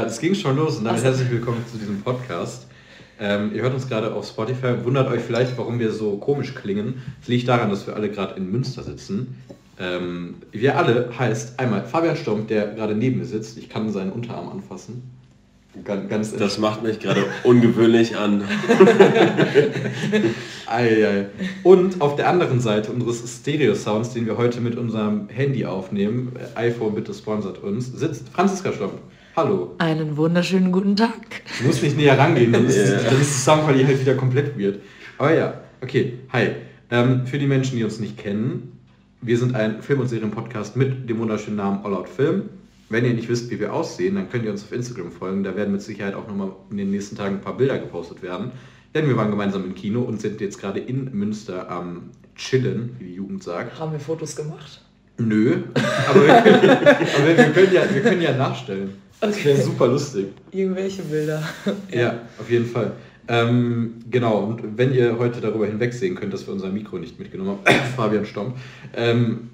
Ja, es ging schon los und damit herzlich willkommen zu diesem Podcast. Ähm, ihr hört uns gerade auf Spotify. Wundert euch vielleicht, warum wir so komisch klingen. Es liegt daran, dass wir alle gerade in Münster sitzen. Ähm, wir alle heißt einmal Fabian Stomp, der gerade neben mir sitzt. Ich kann seinen Unterarm anfassen. Ganz, ganz das macht mich gerade ungewöhnlich an. ei, ei. Und auf der anderen Seite unseres Stereo-Sounds, den wir heute mit unserem Handy aufnehmen, iPhone bitte sponsert uns, sitzt Franziska Stomp. Hallo. Einen wunderschönen guten Tag. Du musst nicht näher rangehen, dann ist, yeah. dann ist die Soundqualität halt wieder komplett weird. Aber ja, okay, hi. Ähm, für die Menschen, die uns nicht kennen, wir sind ein Film- und Serien-Podcast mit dem wunderschönen Namen All Out Film. Wenn ihr nicht wisst, wie wir aussehen, dann könnt ihr uns auf Instagram folgen. Da werden mit Sicherheit auch nochmal in den nächsten Tagen ein paar Bilder gepostet werden. Denn wir waren gemeinsam im Kino und sind jetzt gerade in Münster am Chillen, wie die Jugend sagt. Haben wir Fotos gemacht? Nö, aber, wir, aber wir, können ja, wir können ja nachstellen. Okay. Das wäre super lustig. Irgendwelche Bilder. ja. ja, auf jeden Fall. Ähm, genau, und wenn ihr heute darüber hinwegsehen könnt, dass wir unser Mikro nicht mitgenommen haben, Fabian Stomp, ähm,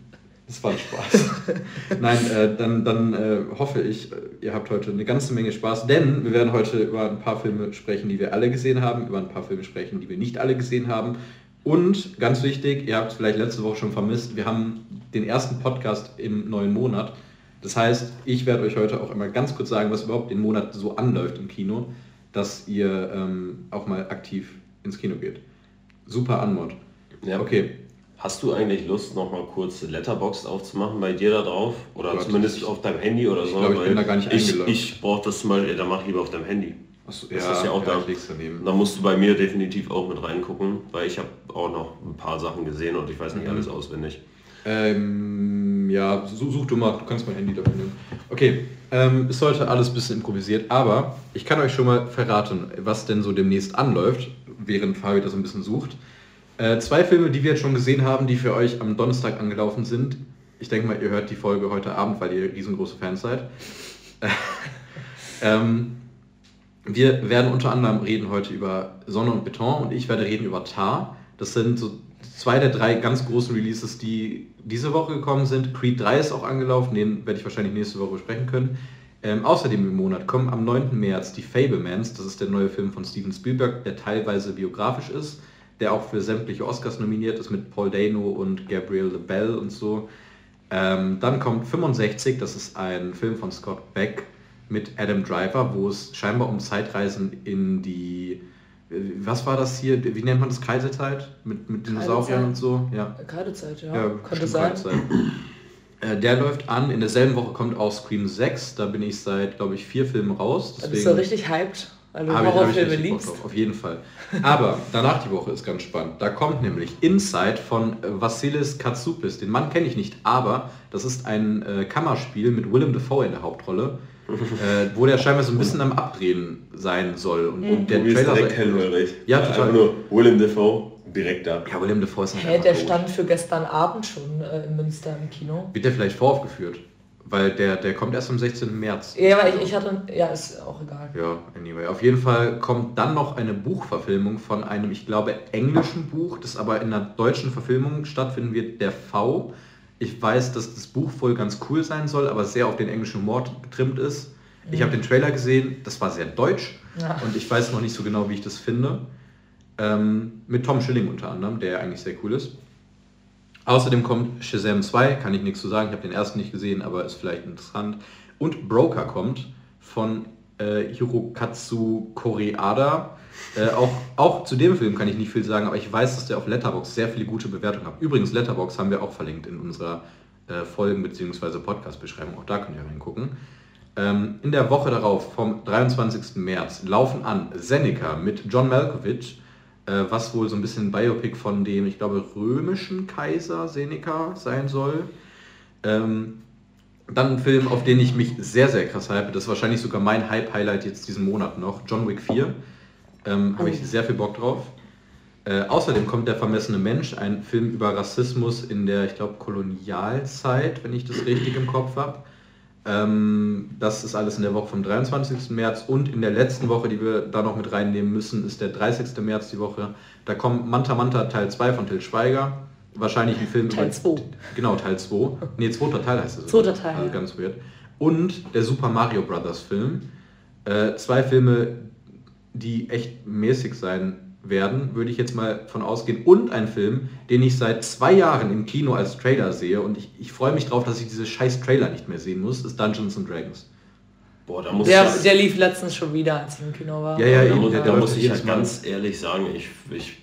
das war ein Spaß. Nein, äh, dann, dann äh, hoffe ich, ihr habt heute eine ganze Menge Spaß, denn wir werden heute über ein paar Filme sprechen, die wir alle gesehen haben, über ein paar Filme sprechen, die wir nicht alle gesehen haben. Und ganz wichtig, ihr habt es vielleicht letzte Woche schon vermisst, wir haben den ersten Podcast im neuen Monat. Das heißt, ich werde euch heute auch einmal ganz kurz sagen, was überhaupt den Monat so anläuft im Kino, dass ihr ähm, auch mal aktiv ins Kino geht. Super Anmod. Ja. Okay, Hast du eigentlich Lust, noch mal kurz Letterbox aufzumachen bei dir da drauf? Oder Gott, zumindest auf deinem Handy oder so? Ich glaube, ich bin da gar nicht eingeloggt. Ich, ich brauche das Beispiel, dann mach lieber auf deinem Handy. Achso, das ja, ist ja auch ja, da. Da musst du bei mir definitiv auch mit reingucken, weil ich habe auch noch ein paar Sachen gesehen und ich weiß nicht mhm. alles auswendig. Ähm, ja, such, du mal, du kannst mein Handy dafür nehmen. Okay, ähm, ist heute alles ein bisschen improvisiert, aber ich kann euch schon mal verraten, was denn so demnächst anläuft, während Fabi das ein bisschen sucht. Äh, zwei Filme, die wir jetzt schon gesehen haben, die für euch am Donnerstag angelaufen sind. Ich denke mal, ihr hört die Folge heute Abend, weil ihr riesengroße Fans seid. ähm, wir werden unter anderem reden heute über Sonne und Beton und ich werde reden über Tar. Das sind so zwei der drei ganz großen Releases, die diese Woche gekommen sind. Creed 3 ist auch angelaufen, den werde ich wahrscheinlich nächste Woche besprechen können. Ähm, außerdem im Monat kommen am 9. März die Fablemans, das ist der neue Film von Steven Spielberg, der teilweise biografisch ist der auch für sämtliche Oscars nominiert ist mit Paul Dano und Gabrielle LaBelle und so. Ähm, dann kommt 65, das ist ein Film von Scott Beck mit Adam Driver, wo es scheinbar um Zeitreisen in die, was war das hier, wie nennt man das, Kaiserzeit? Mit, mit Dinosauriern und so? Ja. Kaiserzeit, ja. ja Könnte sein. Äh, der läuft an, in derselben Woche kommt auch Scream 6, da bin ich seit, glaube ich, vier Filmen raus. Deswegen, bist du richtig hyped? Weil du Horrorfilme liebst. Auf, auf jeden Fall. Aber danach die Woche ist ganz spannend. Da kommt nämlich Inside von Vassilis Katsoupis. Den Mann kenne ich nicht, aber das ist ein äh, Kammerspiel mit Willem Dafoe in der Hauptrolle. Äh, wo der scheinbar so ein bisschen am Abdrehen sein soll. Und, und der Trailer direkt hellhörig. Ja, ja, total. nur Willem Dafoe direkt da. Ja, Willem Dafoe ist ein Hä, der stand für gestern Abend schon äh, in Münster im Kino. Wird der vielleicht voraufgeführt? Weil der, der kommt erst am 16. März. Ja, aber ich, ich hatte, ja, ist auch egal. Ja, anyway. Auf jeden Fall kommt dann noch eine Buchverfilmung von einem, ich glaube, englischen Buch, das aber in einer deutschen Verfilmung stattfinden wird, der V. Ich weiß, dass das Buch wohl ganz cool sein soll, aber sehr auf den englischen Humor getrimmt ist. Ich habe mhm. den Trailer gesehen, das war sehr deutsch ja. und ich weiß noch nicht so genau, wie ich das finde. Ähm, mit Tom Schilling unter anderem, der eigentlich sehr cool ist. Außerdem kommt Shazam 2, kann ich nichts zu sagen, ich habe den ersten nicht gesehen, aber ist vielleicht interessant. Und Broker kommt von äh, Hirokatsu Koreada. Äh, auch, auch zu dem Film kann ich nicht viel sagen, aber ich weiß, dass der auf Letterbox sehr viele gute Bewertungen hat. Übrigens, Letterbox haben wir auch verlinkt in unserer äh, Folgen- bzw. Podcast-Beschreibung. Auch da könnt ihr reingucken. Ähm, in der Woche darauf, vom 23. März, laufen an Seneca mit John Malkovich äh, was wohl so ein bisschen Biopic von dem, ich glaube, römischen Kaiser Seneca sein soll. Ähm, dann ein Film, auf den ich mich sehr, sehr krass hype. Das ist wahrscheinlich sogar mein Hype-Highlight jetzt diesen Monat noch. John Wick 4. Ähm, Habe ich oh. sehr viel Bock drauf. Äh, außerdem kommt Der vermessene Mensch, ein Film über Rassismus in der, ich glaube, Kolonialzeit, wenn ich das richtig im Kopf habe. Ähm, das ist alles in der Woche vom 23. März und in der letzten Woche, die wir da noch mit reinnehmen müssen, ist der 30. März die Woche. Da kommt Manta Manta Teil 2 von Til Schweiger. Wahrscheinlich ein Film Teil 2. Genau, Teil 2. Nee, zweiter Teil heißt es. Zweiter Teil. Also ganz weird. Und der Super Mario Brothers Film. Äh, zwei Filme, die echt mäßig sein werden, würde ich jetzt mal von ausgehen. Und ein Film, den ich seit zwei Jahren im Kino als Trailer sehe und ich, ich freue mich drauf, dass ich diese scheiß Trailer nicht mehr sehen muss, ist Dungeons and Dragons. Boah, da muss der, der lief letztens schon wieder, als ich im Kino war. Ja, ja, da, da, da muss ich halt ganz ehrlich sagen, ich, ich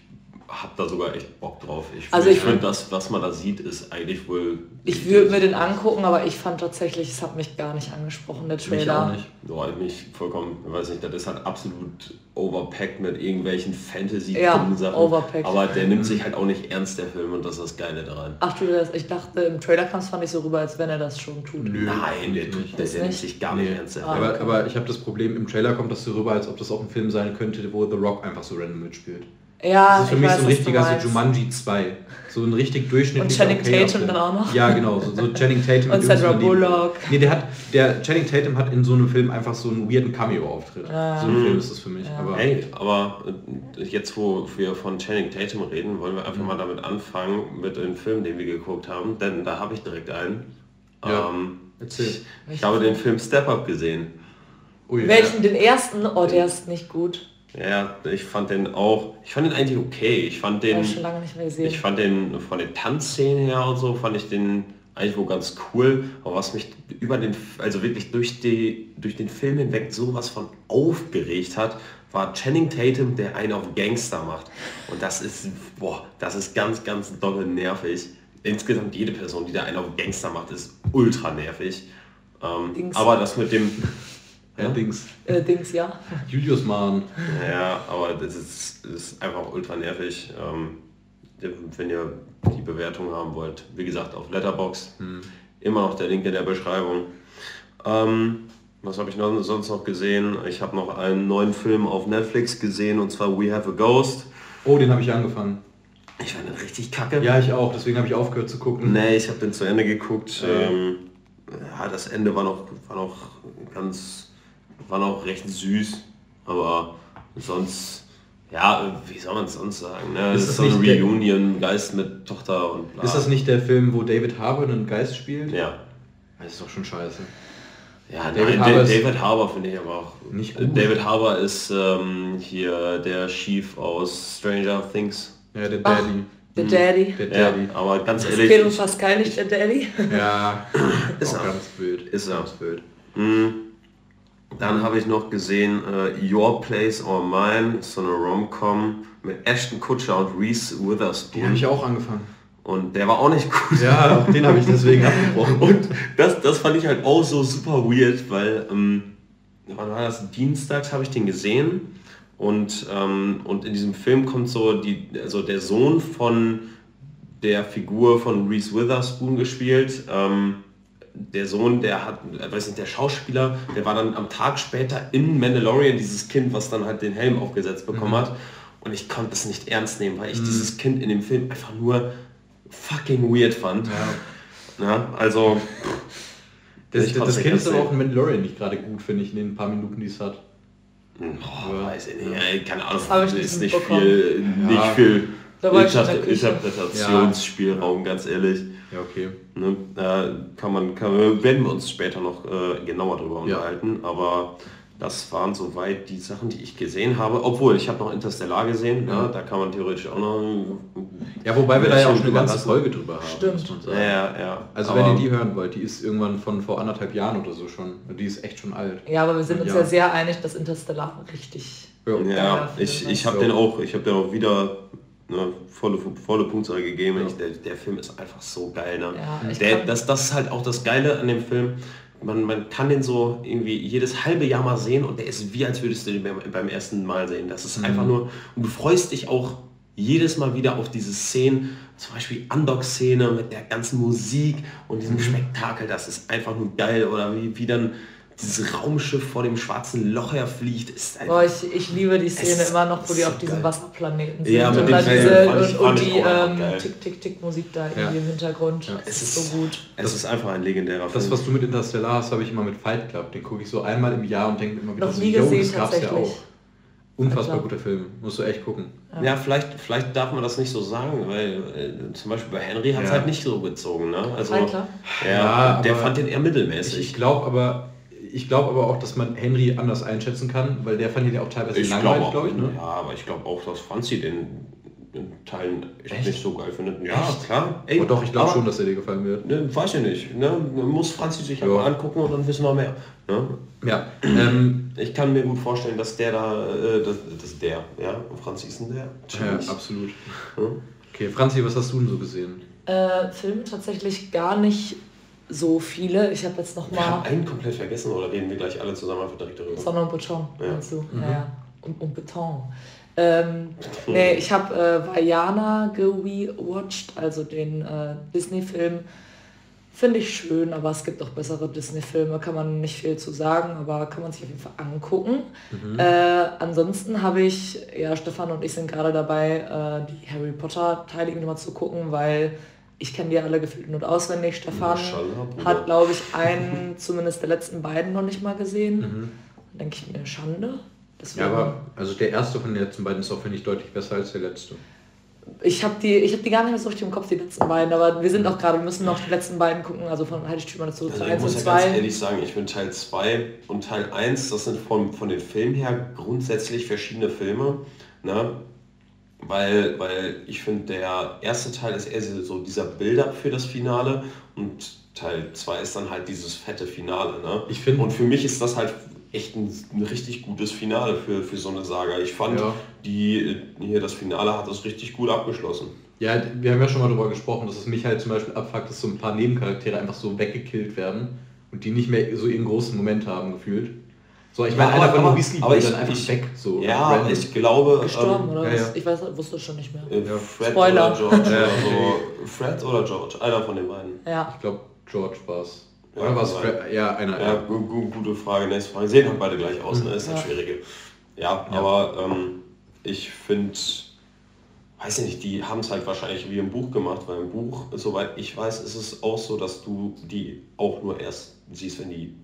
habe da sogar echt Bock drauf. Ich, also ich, ich finde, das, was man da sieht, ist eigentlich wohl... Ich würde mir den angucken, aber ich fand tatsächlich, es hat mich gar nicht angesprochen, der Trailer. Mich auch nicht. Ja, mich vollkommen, ich weiß nicht, das ist halt absolut overpacked mit irgendwelchen Fantasy-Sachen. Ja, overpacked. Aber der nimmt sich halt auch nicht ernst, der Film, und das ist das Geile daran. Ach du, das, ich dachte, im Trailer kam es fand ich so rüber, als wenn er das schon tut. Nö, Nein, der, tut, der, der nimmt sich gar nicht nee. ernst. Ah, aber, okay. aber ich habe das Problem, im Trailer kommt das so rüber, als ob das auch ein Film sein könnte, wo The Rock einfach so random mitspielt. Ja, das ist für mich weiß, so ein richtiger so Jumanji 2. So ein richtig durchschnittlicher. Und Channing okay Tatum dann auch noch. Ja, genau. So, so Channing Tatum. und Sandra Bullock. Nee, der hat, der Channing Tatum hat in so einem Film einfach so einen weirden Cameo-Auftritt. Ja. So ein Film ist das für mich. Ja. Aber hey, aber äh, jetzt, wo wir von Channing Tatum reden, wollen wir einfach mhm. mal damit anfangen, mit dem Film, den wir geguckt haben. Denn da habe ich direkt einen. Ja. Ähm, Erzähl. Ich, ich habe den Film Step Up gesehen. Ui, Welchen? Den ersten? Oh, der ist nicht gut. Ja, ich fand den auch, ich fand den eigentlich okay. Ich fand den, ich schon lange nicht mehr gesehen. Ich fand den von den Tanzszenen her und so, fand ich den eigentlich wohl ganz cool. Aber was mich über den, also wirklich durch, die, durch den Film hinweg sowas von aufgeregt hat, war Channing Tatum, der einen auf Gangster macht. Und das ist, boah, das ist ganz, ganz dolle nervig. Insgesamt jede Person, die da einen auf Gangster macht, ist ultra nervig. Ähm, aber das mit dem, ja, Dings. Äh, Dings, ja. Julius Mahn. Ja, aber das ist, ist einfach ultra nervig. Ähm, wenn ihr die Bewertung haben wollt, wie gesagt, auf Letterbox. Hm. Immer noch der Link in der Beschreibung. Ähm, was habe ich noch, sonst noch gesehen? Ich habe noch einen neuen Film auf Netflix gesehen und zwar We Have a Ghost. Oh, den habe ich angefangen. Ich fand den richtig kacke. Ja, ich auch, deswegen habe ich aufgehört zu gucken. Nee, ich habe den zu Ende geguckt. Ähm, ja, das Ende war noch, war noch ganz war noch recht süß, aber sonst, ja, wie soll man es sonst sagen? Ne? Ist es ist so ein Reunion, Geist mit Tochter und bla. Ist das nicht der Film, wo David Harbour einen Geist spielt? Ja. Das ist doch schon scheiße. Ja, David, nein, Harbour, David Harbour finde ich aber auch. Nicht gut. David Harbour ist ähm, hier der Chief aus Stranger Things. Ja, der Daddy. Der Daddy. Der Daddy. Ja, aber ganz ehrlich. Pedro Pascal nicht der Daddy? Ja, ist auch ganz blöd. Ist ganz blöd. Mhm. Dann habe ich noch gesehen uh, Your Place or Mine, so eine Rom-Com mit Ashton Kutcher und Reese Witherspoon. Die habe ich auch angefangen. Und der war auch nicht gut. Ja, den habe ich deswegen abgebrochen. Und das, das fand ich halt auch so super weird, weil, ähm, wann war das? Dienstags habe ich den gesehen. Und, ähm, und in diesem Film kommt so die, also der Sohn von der Figur von Reese Witherspoon gespielt. Ähm, der Sohn, der hat, weiß nicht, der Schauspieler, der war dann am Tag später in Mandalorian dieses Kind, was dann halt den Helm aufgesetzt bekommen mhm. hat. Und ich konnte es nicht ernst nehmen, weil ich mhm. dieses Kind in dem Film einfach nur fucking weird fand. Ja. ja also. Das, das, das Kind ist aber auch in Mandalorian nicht gerade gut, finde ich, in den paar Minuten, die es hat. Oh, weiß ich nicht, ja. keine Ahnung, das ist nicht viel, nicht ja. viel Interpretationsspielraum, ja. ganz ehrlich. Ja, okay. Ne, da kann man, kann, werden wir uns später noch äh, genauer darüber unterhalten, ja. aber das waren soweit die Sachen, die ich gesehen habe. Obwohl, ich habe noch Interstellar gesehen, ja. da kann man theoretisch auch noch... Ja, wobei wir da ja auch schon eine ganze Folge drüber haben. Stimmt. Ja, ja. Also aber wenn ihr die hören wollt, die ist irgendwann von vor anderthalb Jahren oder so schon. Die ist echt schon alt. Ja, aber wir sind uns ja sehr einig, dass Interstellar richtig... Ja, ja ich, ich habe den auch, ich habe den auch wieder ne, volle, volle Punktzahl gegeben. Ja. Ich, der, der Film ist einfach so geil. Ne? Ja, der, das, das ist halt auch das Geile an dem Film. Man, man kann den so irgendwie jedes halbe Jahr mal sehen und der ist wie, als würdest du den beim, beim ersten Mal sehen. Das ist mhm. einfach nur, und du freust dich auch jedes Mal wieder auf diese Szenen, zum Beispiel Undock-Szene mit der ganzen Musik und diesem mhm. Spektakel, das ist einfach nur geil. Oder wie, wie dann dieses Raumschiff vor dem schwarzen Loch herfliegt, ist einfach, Boah, ich, ich liebe die Szene immer noch, wo die auf diesem Wasserplaneten sind. Ja, und, dann diese, und, und die ähm, Tick-Tick-Tick-Musik da ja. irgendwie im Hintergrund. Ja. Es ist so gut. Es ist einfach ein legendärer Film. Das, was du mit Interstellar hast, habe ich immer mit Fight Club. Den gucke ich so einmal im Jahr und denke immer wieder noch so, nie gesehen, das gab's ja auch. Unfassbar guter Film, musst du echt gucken. Ja, ja vielleicht, vielleicht darf man das nicht so sagen, weil äh, zum Beispiel bei Henry hat es ja. halt nicht so gezogen. Ne? Also, ja, der fand den eher mittelmäßig. Ich, ich glaube aber, ich glaube aber auch, dass man Henry anders einschätzen kann, weil der fand ihn ja auch teilweise ich langweilig, glaube ich. Ne? Ja, aber ich glaube auch, dass Franzi den in Teilen echt, nicht so geil findet. Ja, echt? klar. Ey, oh, doch, ich glaube schon, dass er dir gefallen wird. Ne, weiß ich nicht. Ne? Muss Franzi sich ja. mal angucken und dann wissen wir mehr. Ne? Ja. Ähm, ich kann mir gut vorstellen, dass der da, äh, das, das der, ja, Franzi ist ein der. Ja, absolut. Hm? Okay, Franzi, was hast du denn so gesehen? Äh, Filme tatsächlich gar nicht so viele. Ich habe jetzt noch mal... Wir haben einen komplett vergessen oder reden wir gleich alle zusammen einfach direkt darüber? Sonne und Beton, ja. meinst du? Mhm. Ja, und, und Beton. Ähm, nee, ich habe äh, Vajana gewatcht, also den äh, Disney-Film. Finde ich schön, aber es gibt auch bessere Disney-Filme, kann man nicht viel zu sagen, aber kann man sich auf jeden Fall angucken. Mhm. Äh, ansonsten habe ich, ja, Stefan und ich sind gerade dabei, äh, die Harry Potter-Teile mal zu gucken, weil ich kenne die alle gefühlt nur auswendig. Stefan hat, glaube ich, einen, zumindest der letzten beiden noch nicht mal gesehen. Mhm. Denke ich mir, Schande. ja, aber also der erste von den letzten beiden ist auch, finde ich, deutlich besser als der letzte. Ich habe die, hab die gar nicht mehr so richtig im Kopf, die letzten beiden, aber wir sind auch gerade, wir müssen noch die letzten beiden gucken, also von Heiligtümer dazu also zu 1 und 2. Ich muss ja ganz ehrlich sagen, ich finde Teil 2 und Teil 1, das sind von, von den Filmen her grundsätzlich verschiedene Filme. Ne? Weil, weil ich finde, der erste Teil ist eher so dieser Build-up für das Finale und Teil 2 ist dann halt dieses fette Finale. Ne? Ich find, und für mich ist das halt echt ein, ein, richtig gutes Finale für, für so eine Saga. Ich fand, ja. die hier das Finale hat das richtig gut abgeschlossen. Ja, wir haben ja schon mal darüber gesprochen, dass es mich halt zum Beispiel abfuckt, dass so ein paar Nebencharaktere einfach so weggekillt werden und die nicht mehr so ihren großen Moment haben gefühlt. So, ich meine, ja, einer von den Weasley aber ich, dann einfach ich, weg. So, ja, random. ich glaube... Gestorben, ähm, oder ja, ja. Ich weiß, wusste schon nicht mehr. Äh, Fred Spoiler. oder George oder so. Fred oder George, einer von den beiden. Ja. Ich glaube, George war es. Oder war es Fred? Ja, einer. Ja, gute Frage. Nächste Frage. Sehen halt beide gleich aus, ne? Ist halt schwierige. Ja, aber ähm, ich finde weiß ich nicht, die haben es halt wahrscheinlich wie im Buch gemacht, weil im Buch, soweit ich weiß, ist es auch so, dass du die auch nur erst siehst, wenn die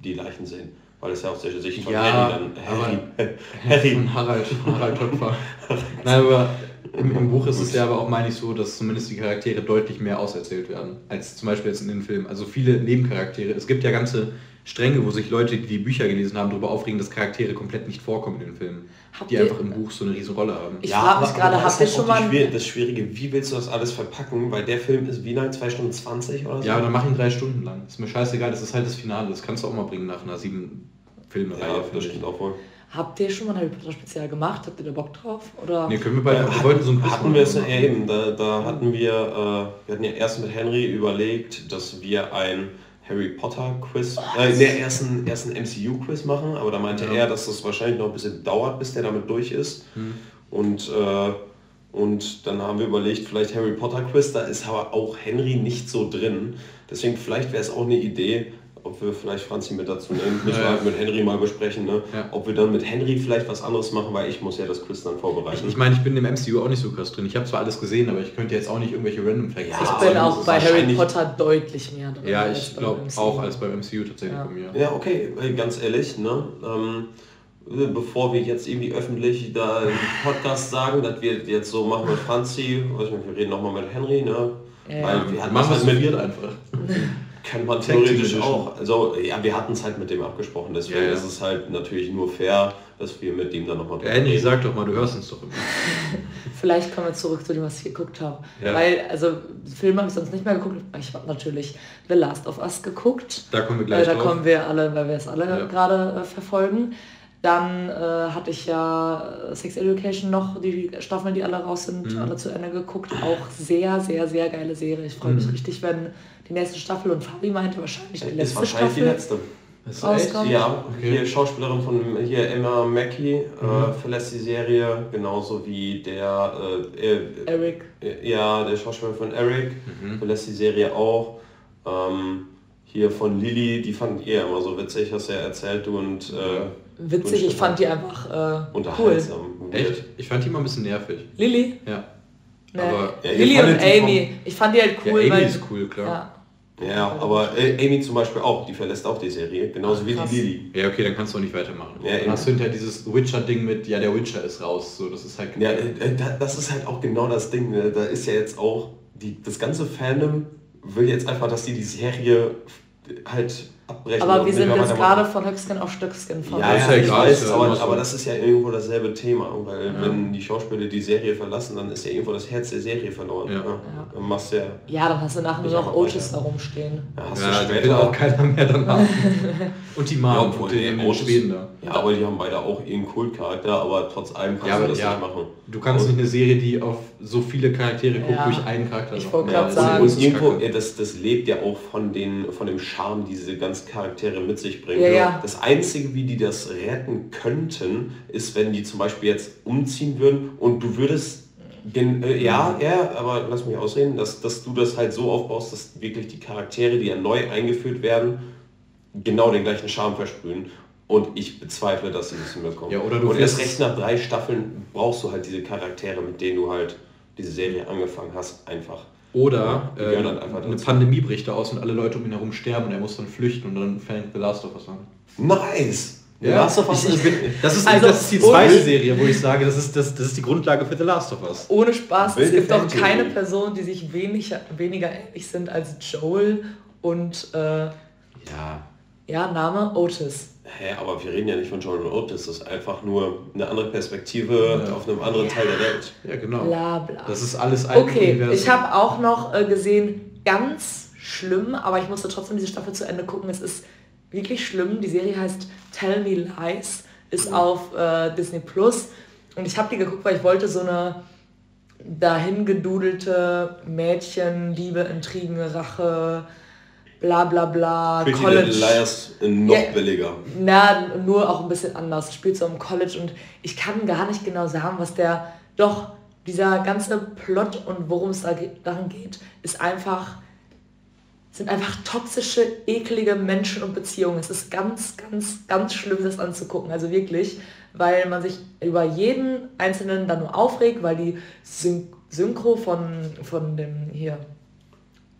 die Leichen sehen weil es ja aus der Sicht von ja, Harry dann Harry, Harry. von Harald, Harald Töpfer. Nein, aber im, im, Buch ist es ja aber auch, meine ich, so, dass zumindest die Charaktere deutlich mehr auserzählt werden, als zum Beispiel jetzt in den Filmen. Also viele Nebencharaktere. Es gibt ja ganze Stränge, wo sich Leute, die die Bücher gelesen haben, darüber aufregen, dass Charaktere komplett nicht vorkommen in den Filmen. Habt die ihr, einfach im Buch so eine riesen Rolle haben. Ich ja, frage mich gerade, habt ihr schon mal... das Schwierige, wie willst du das alles verpacken? Weil der Film ist wie lang? 2 Stunden 20 oder so? Ja, aber dann mach ihn drei Stunden lang. Ist mir scheißegal, das ist halt das Finale. Das kannst du auch mal bringen nach einer sieben Filmreihe. Ja, das stimmt auch wohl. Habt ihr schon mal ein Harry Potter Spezial gemacht? Habt ihr da Bock drauf? Oder? Nee, können wir beide. wir wollten so ein Hatten wir es ja eben. Da, da hatten wir, äh, wir hatten ja erst mit Henry überlegt, dass wir ein Harry Potter Quiz, äh, der ersten, ersten MCU Quiz machen, aber da meinte ja. er, dass das wahrscheinlich noch ein bisschen dauert, bis der damit durch ist. Hm. Und, äh, und dann haben wir überlegt, vielleicht Harry Potter Quiz, da ist aber auch Henry nicht so drin. Deswegen vielleicht wäre es auch eine Idee, ob wir vielleicht Franzi mit dazu nehmen, müssen ja, wir halt mit Henry mal besprechen, ne? Ja. ob wir dann mit Henry vielleicht was anderes machen, weil ich muss ja das Quiz dann vorbereiten. Ich, ich meine, ich bin im MCU auch nicht so krass drin. Ich habe zwar alles gesehen, aber ich könnte jetzt auch nicht irgendwelche random Facts ja, Ich bin auch bei Harry Potter deutlich mehr drin. Ja, ich glaube auch als beim MCU tatsächlich ja. bei mir. Ja, okay, ganz ehrlich, ne? Ähm, bevor wir jetzt irgendwie öffentlich da im Podcast sagen, dass wir jetzt so machen mit Franzi, weiß nicht, wir reden nochmal mit Henry, ne? Ja. Weil wir hatten machen wir es mit einfach. Kann man theoretisch auch. Also ja, wir hatten es halt mit dem abgesprochen, deswegen ja, ja. ist es halt natürlich nur fair, dass wir mit dem dann nochmal drüber ja, reden. sag doch mal, du hörst uns doch immer. Vielleicht kommen wir zurück zu dem, was ich geguckt habe. Ja. Weil, also Filme habe ich sonst nicht mehr geguckt. Ich habe natürlich The Last of Us geguckt. Da kommen wir gleich äh, Da drauf. kommen wir alle, weil wir es alle ja. gerade äh, verfolgen. Dann äh, hatte ich ja äh, Sex Education noch, die Staffeln, die alle raus sind, mhm. alle zu Ende geguckt. Auch sehr, sehr, sehr geile Serie. Ich freue mich mhm. richtig, wenn die nächste Staffel und Fabi meinte wahrscheinlich die letzte ist wahrscheinlich Staffel. die letzte. Ist rauskommt. Ja, okay. hier Schauspielerin von hier Emma Mackey äh, mhm. äh, verlässt die Serie, genauso wie der äh, Eric. Äh, ja, der Schauspieler von Eric mhm. verlässt die Serie auch. Ähm, hier von Lilly, die fand ihr immer so witzig, hast du ja erzählt, du und äh, Witzig, ich fand die einfach äh, unterhaltsam. Cool. Echt? Ich fand die immer ein bisschen nervig. Lilly? Ja. Nee. Aber ja, Lilly und Amy. Ich fand die halt cool. Ja, Amy weil, ist cool, klar. Ja. Ja, aber äh, Amy zum Beispiel auch, die verlässt auch die Serie, genauso Ach, wie die Lilly. Ja, okay, dann kannst du auch nicht weitermachen. Ja, dann hast du hinterher dieses Witcher-Ding mit, ja, der Witcher ist raus, so, das ist halt... Ja, äh, das ist halt auch genau das Ding, ne? da ist ja jetzt auch, die, das ganze Fandom will jetzt einfach, dass die die Serie halt abbrechen. Aber und wir sind jetzt gerade von Höchstgen auf Stöcksken von. Ja, ist ja, ja ich weiß, ja aber, aber das ist ja irgendwo dasselbe Thema, weil wenn die Schauspieler die Serie verlassen, dann ist ja irgendwo das Herz der Serie verloren. Ja. Dann machst du ja, Ja, dann hast du nachher nur noch Otis da rumstehen. ja, hast Ja, du später auch keiner mehr dann haben. Und die Ja, Mom obwohl, und den, Otis- Schweden da. Ja, aber die haben beide auch ihren Kultcharakter, aber trotz allem kannst Ja, du das ja, nicht machen. du kannst nicht eine Serie, die auf so viele Charaktere guckt, Ja. durch einen Charakter Ich wollte grad Das sagen- Und irgendwo, ja, das, das lebt ja auch von, den, von dem Charme, die diese ganzen Charaktere mit sich bringen. Ja, ja. Das Einzige, wie die das retten könnten, ist, wenn die zum Beispiel jetzt umziehen würden und du würdest, gen, äh, ja, ja, aber lass mich ausreden, dass, dass du das halt so aufbaust, dass wirklich die Charaktere, die ja neu eingeführt werden, genau den gleichen Charme versprühen. Und ich bezweifle, dass sie das hinbekommen. Ja, oder du und erst recht nach drei Staffeln brauchst du halt diese Charaktere, mit denen du halt diese Serie angefangen hast, einfach. Oder Die äh, halt einfach eine. Pandemie bricht da aus und alle Leute um ihn herum sterben und er muss dann flüchten und dann fängt The Last of Us an. Nice! Last of Us ich, bin, das, ist, Also, das ist die ohne- zweite Serie, wo ich sage, das ist, das, das ist die Grundlage für The Last of Us. Ohne Spaß, es Wilde gibt doch Fantheorie. keine Person, die sich weniger, weniger ähnlich sind als Joel und äh, Ja. Ja, Name Otis. Hä, aber wir reden ja nicht von Jordan Otis, das ist einfach nur eine andere Perspektive Ja. auf einem anderen Teil der Welt. Ja, genau. Bla bla. Das ist alles ein Okay, Universum. ich habe auch noch äh, gesehen, ganz schlimm, aber ich musste trotzdem diese Staffel zu Ende gucken. Es ist wirklich schlimm. Die Serie heißt Tell Me Lies, ist auf äh, Disney Plus. Und ich habe die geguckt, weil ich wollte so eine dahingedudelte Mädchen, Liebe, Intrigen, Rache, bla bla bla, Pretty Little Liars noch Ja. billiger. na, nur auch ein bisschen anders. Spielt so im College und ich kann gar nicht genau sagen, was der. Doch, dieser ganze Plot und worum es da ge- darin geht, ist einfach. sind einfach toxische, eklige Menschen und Beziehungen. Es ist ganz, ganz, ganz schlimm, das anzugucken. Also wirklich, weil man sich über jeden Einzelnen dann nur aufregt, weil die Syn Synchro von, von dem hier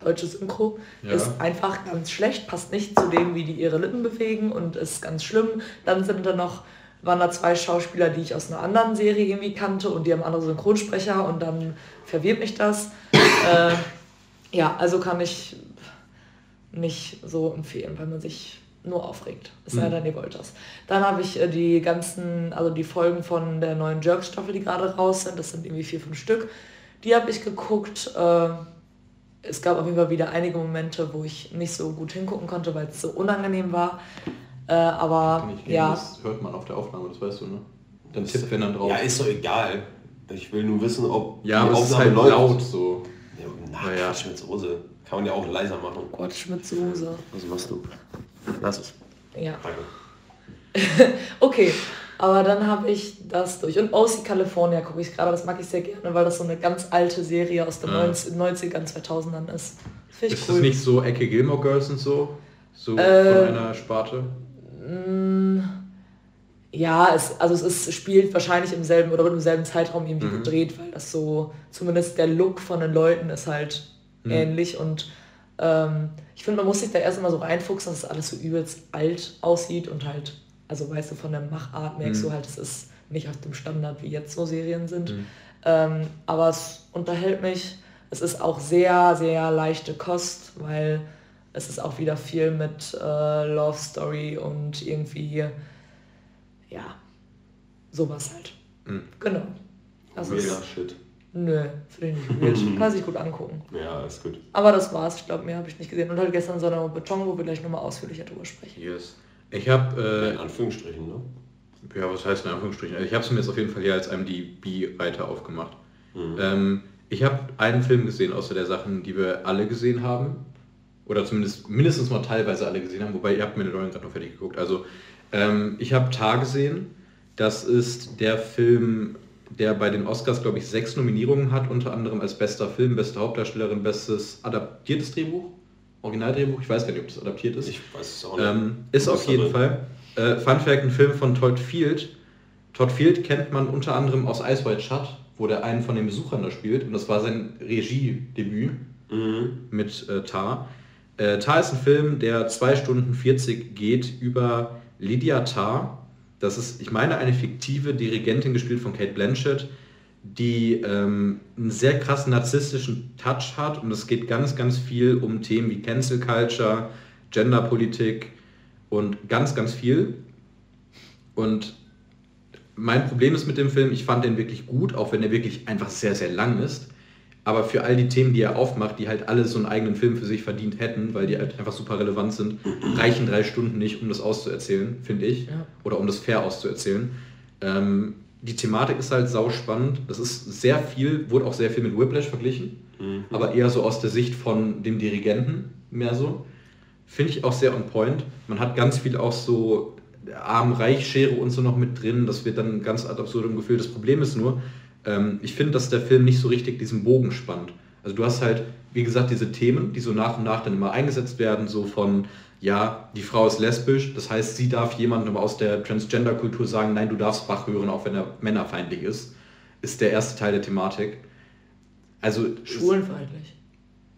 deutsche Synchro Ja. ist einfach ganz schlecht, passt nicht zu dem, wie die ihre Lippen bewegen und ist ganz schlimm. Dann sind da noch, waren da zwei Schauspieler, die ich aus einer anderen Serie irgendwie kannte und die haben andere Synchronsprecher und dann verwirrt mich das. äh, ja, also kann ich nicht so empfehlen, weil man sich nur aufregt. Es sei Mhm. denn, ihr wollt das. Dann habe ich äh, die ganzen, also die Folgen von der neuen Jerks-Staffel, die gerade raus sind, das sind irgendwie vier, fünf Stück, die habe ich geguckt. Äh, es gab auf jeden Fall wieder einige Momente, wo ich nicht so gut hingucken konnte, weil es so unangenehm war. Äh, aber gehen, ja, Das hört man auf der Aufnahme, das weißt du, ne? Dann tippt wenn dann drauf. Ja, ist doch egal. Ich will nur wissen, ob Ja, die aber Aufnahme halt läuft. laut so. Ja, na, Na ja. Quatsch mit Soße. Kann man ja auch leiser machen. Quatsch mit Soße. Was machst du? Lass es. Ja. Danke. Okay, aber dann habe ich das durch. Und OC California gucke ich gerade, das mag ich sehr gerne, weil das so eine ganz alte Serie aus den Ah. 90 90ern, 2000ern ist. Finde Ist cool. das nicht so Ecke Gilmore Girls und so? So Äh, von einer Sparte? Mm, Ja, es, also es ist, spielt wahrscheinlich im selben oder wird im selben Zeitraum irgendwie Mhm. gedreht, weil das so, zumindest der Look von den Leuten ist halt Mhm. ähnlich und ähm, ich finde, man muss sich da erst mal so reinfuchsen, dass es alles so übelst alt aussieht und halt, also weißt du, von der Machart merkst Mhm. du halt, es ist nicht auf dem Standard, wie jetzt so Serien sind. Mhm. Ähm, aber es unterhält mich. Es ist auch sehr, sehr leichte Kost, weil es ist auch wieder viel mit äh, Love Story und irgendwie, ja, sowas halt. Mhm. Genau. Das Weirder ist, Shit. nö, finde ich nicht weird. Kann sich gut angucken. Ja, ist gut. Aber das war's. Ich glaube, mehr habe ich nicht gesehen. Und halt gestern so eine Beton, wo wir gleich nochmal ausführlicher drüber sprechen. Yes. Ich habe, In Anführungsstrichen, ne? äh, ja, was heißt in Anführungsstrichen? Also ich habe es mir jetzt auf jeden Fall hier als IMDb-Reiter aufgemacht. Mhm. Ähm, ich habe einen Film gesehen, außer der Sachen, die wir alle gesehen haben. Oder zumindest mindestens mal teilweise alle gesehen haben. Wobei, ihr habt mir den neuen gerade noch fertig geguckt. Also, ähm, ich habe Tar gesehen. Das ist der Film, der bei den Oscars, glaube ich, sechs Nominierungen hat. Unter anderem als bester Film, beste Hauptdarstellerin, bestes adaptiertes Drehbuch. Originaldrehbuch. Ich weiß gar nicht, ob das adaptiert ist. Ich weiß es auch nicht. Ähm, ist auf jeden. Fall. Äh, Fun Fact, ein Film von Todd Field. Todd Field kennt man unter anderem aus Ice White Shut, wo der einen von den Besuchern da spielt. Und das war sein Regiedebüt Mhm. mit äh, Tar. Äh, Tar ist ein Film, der 2 Stunden 40 geht über Lydia Tar. Das ist, ich meine, eine fiktive Dirigentin gespielt von Kate Blanchett, die ähm, einen sehr krassen narzisstischen Touch hat und es geht ganz, ganz viel um Themen wie Cancel Culture, Genderpolitik und ganz, ganz viel. Und mein Problem ist mit dem Film, ich fand den wirklich gut, auch wenn er wirklich einfach sehr, sehr lang ist. Aber für all die Themen, die er aufmacht, die halt alle so einen eigenen Film für sich verdient hätten, weil die halt einfach super relevant sind, reichen drei Stunden nicht, um das auszuerzählen, finde ich. Ja. Oder um das fair auszuerzählen. Ähm, die Thematik ist halt sau spannend. Das ist sehr viel, wurde auch sehr viel mit Whiplash verglichen, mhm. aber eher so aus der Sicht von dem Dirigenten, mehr so. Finde ich auch sehr on point. Man hat ganz viel auch so Arm-Reich-Schere und so noch mit drin. Das wird dann ganz ad absurdum gefühlt. Das Problem ist nur, ähm, ich finde, dass der Film nicht so richtig diesen Bogen spannt. Also du hast halt, wie gesagt, diese Themen, die so nach und nach dann immer eingesetzt werden, so von, ja, die Frau ist lesbisch, das heißt, sie darf jemandem aus der Transgender-Kultur sagen, nein, du darfst Bach hören, auch wenn er männerfeindlich ist, ist der erste Teil der Thematik. Also schwulenfeindlich.